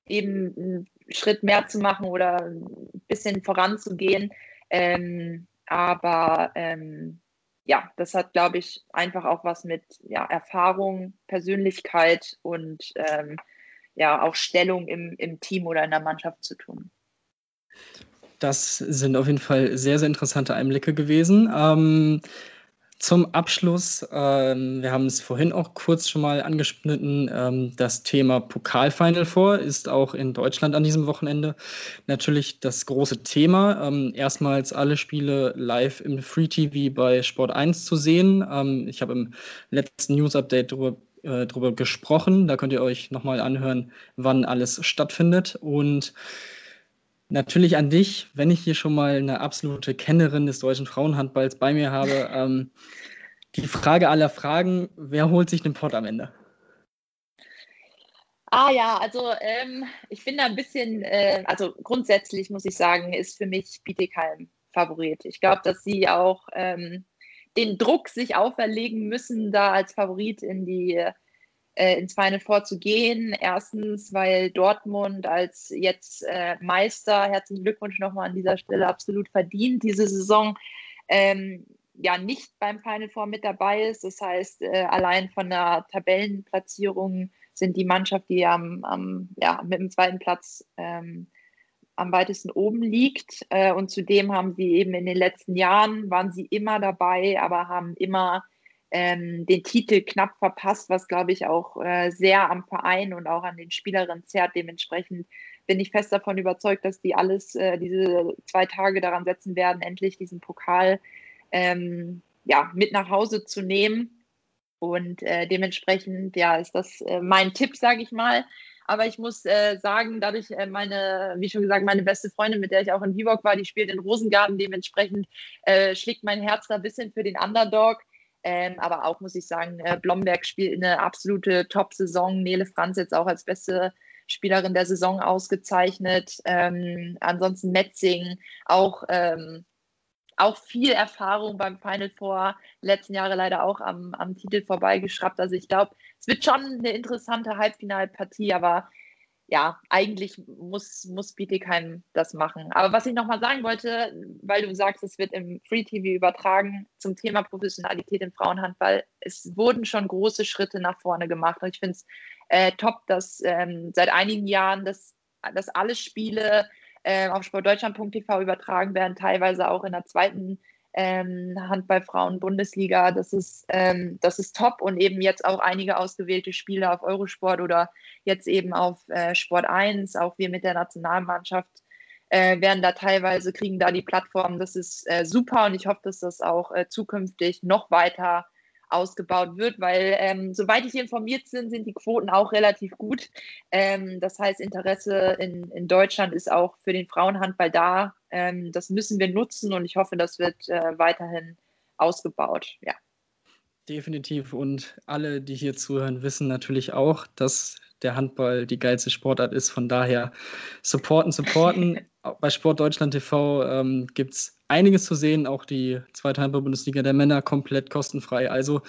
eben einen Schritt mehr zu machen oder ein bisschen voranzugehen. Ähm, aber ähm, ja, das hat, glaube ich, einfach auch was mit ja, Erfahrung, Persönlichkeit und ähm, ja auch Stellung im, im Team oder in der Mannschaft zu tun. Das sind auf jeden Fall sehr, sehr interessante Einblicke gewesen. Ähm, zum Abschluss, ähm, wir haben es vorhin auch kurz schon mal angeschnitten, ähm, das Thema Pokalfinal vor ist auch in Deutschland an diesem Wochenende natürlich das große Thema. Ähm, erstmals alle Spiele live im Free TV bei Sport 1 zu sehen. Ähm, ich habe im letzten News-Update darüber äh, drüber gesprochen. Da könnt ihr euch nochmal anhören, wann alles stattfindet. Und Natürlich an dich, wenn ich hier schon mal eine absolute Kennerin des deutschen Frauenhandballs bei mir habe. Ähm, die Frage aller Fragen, wer holt sich den Pott am Ende? Ah ja, also ähm, ich bin da ein bisschen, äh, also grundsätzlich muss ich sagen, ist für mich Bietigheim Favorit. Ich glaube, dass sie auch ähm, den Druck sich auferlegen müssen, da als Favorit in die äh, ins Final Four zu gehen. Erstens, weil Dortmund als jetzt äh, Meister, herzlichen Glückwunsch nochmal an dieser Stelle, absolut verdient diese Saison. Ähm, ja, nicht beim Final Four mit dabei ist. Das heißt, äh, allein von der Tabellenplatzierung sind die Mannschaft, die am, am ja, mit dem zweiten Platz ähm, am weitesten oben liegt. Äh, und zudem haben sie eben in den letzten Jahren, waren sie immer dabei, aber haben immer ähm, den Titel knapp verpasst, was glaube ich auch äh, sehr am Verein und auch an den Spielerinnen zerrt. Dementsprechend bin ich fest davon überzeugt, dass die alles äh, diese zwei Tage daran setzen werden, endlich diesen Pokal ähm, ja, mit nach Hause zu nehmen. Und äh, dementsprechend ja, ist das äh, mein Tipp, sage ich mal. Aber ich muss äh, sagen, dadurch äh, meine, wie schon gesagt, meine beste Freundin, mit der ich auch in Viborg war, die spielt in Rosengarten. Dementsprechend äh, schlägt mein Herz da ein bisschen für den Underdog. Ähm, aber auch muss ich sagen, äh, Blomberg spielt eine absolute Top-Saison. Nele Franz jetzt auch als beste Spielerin der Saison ausgezeichnet. Ähm, ansonsten Metzing auch, ähm, auch viel Erfahrung beim Final Four. Letzten Jahre leider auch am, am Titel vorbeigeschraubt. Also ich glaube, es wird schon eine interessante Halbfinalpartie, aber ja, eigentlich muss, muss Bietigheim das machen. Aber was ich nochmal sagen wollte, weil du sagst, es wird im Free TV übertragen zum Thema Professionalität im Frauenhandball, es wurden schon große Schritte nach vorne gemacht. Und ich finde es äh, top, dass ähm, seit einigen Jahren, dass, dass alle Spiele äh, auf sportdeutschland.tv übertragen werden, teilweise auch in der zweiten ähm, Handballfrauen-Bundesliga. Das ist, ähm, das ist top und eben jetzt auch einige ausgewählte Spiele auf Eurosport oder jetzt eben auf äh, Sport 1, auch wir mit der Nationalmannschaft äh, werden da teilweise, kriegen da die Plattform. Das ist äh, super und ich hoffe, dass das auch äh, zukünftig noch weiter ausgebaut wird, weil ähm, soweit ich informiert bin, sind die Quoten auch relativ gut. Ähm, das heißt, Interesse in, in Deutschland ist auch für den Frauenhandball da. Ähm, das müssen wir nutzen und ich hoffe, das wird äh, weiterhin ausgebaut. Ja. Definitiv. Und alle, die hier zuhören, wissen natürlich auch, dass der Handball die geilste Sportart ist. Von daher supporten, supporten. Bei Sport Deutschland TV ähm, gibt es einiges zu sehen, auch die zweite Handball-Bundesliga der Männer komplett kostenfrei. Also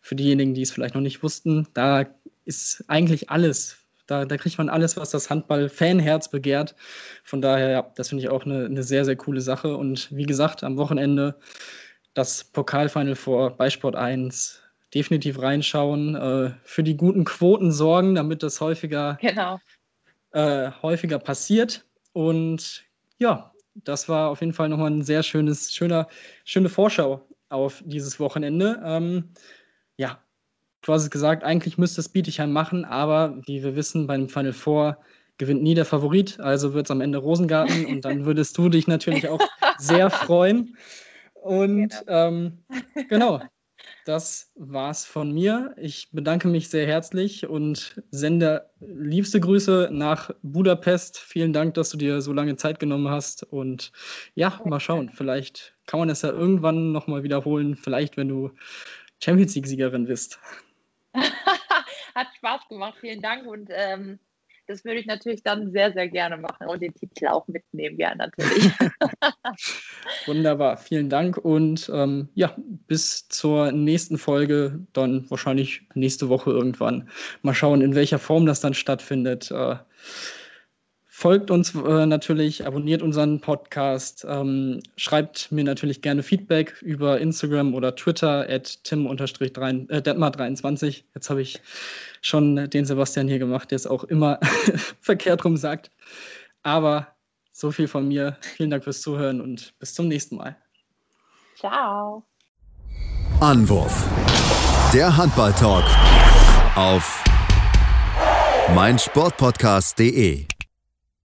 für diejenigen, die es vielleicht noch nicht wussten, da ist eigentlich alles. Da, da kriegt man alles, was das Handball-Fanherz begehrt. Von daher, ja, das finde ich auch eine, eine sehr, sehr coole Sache. Und wie gesagt, am Wochenende das Pokalfinal vor bei Sport 1 definitiv reinschauen, äh, für die guten Quoten sorgen, damit das häufiger, genau. äh, häufiger passiert. Und ja, das war auf jeden Fall nochmal ein sehr schönes, schöner, schöne Vorschau auf dieses Wochenende. Ähm, ja, du hast es gesagt, eigentlich müsste es Bietigheim machen, aber wie wir wissen, beim Final Four gewinnt nie der Favorit, also wird es am Ende Rosengarten und dann würdest du dich natürlich auch sehr freuen. Und genau, ähm, genau das war's von mir. Ich bedanke mich sehr herzlich und sende liebste Grüße nach Budapest. Vielen Dank, dass du dir so lange Zeit genommen hast. Und ja, mal schauen. Vielleicht kann man es ja irgendwann nochmal wiederholen. Vielleicht, wenn du Champions League-Siegerin bist. Hat Spaß gemacht. Vielen Dank und ähm, das würde ich natürlich dann sehr, sehr gerne machen und den Titel auch mitnehmen, ja, natürlich. Wunderbar, vielen Dank und ähm, ja, bis zur nächsten Folge, dann wahrscheinlich nächste Woche irgendwann. Mal schauen, in welcher Form das dann stattfindet. Äh, Folgt uns äh, natürlich, abonniert unseren Podcast, ähm, schreibt mir natürlich gerne Feedback über Instagram oder Twitter at tim-detmar23. Äh, Jetzt habe ich schon den Sebastian hier gemacht, der es auch immer verkehrt rum sagt. Aber so viel von mir. Vielen Dank fürs Zuhören und bis zum nächsten Mal. Ciao. Anwurf. Der Handball-Talk auf meinsportpodcast.de.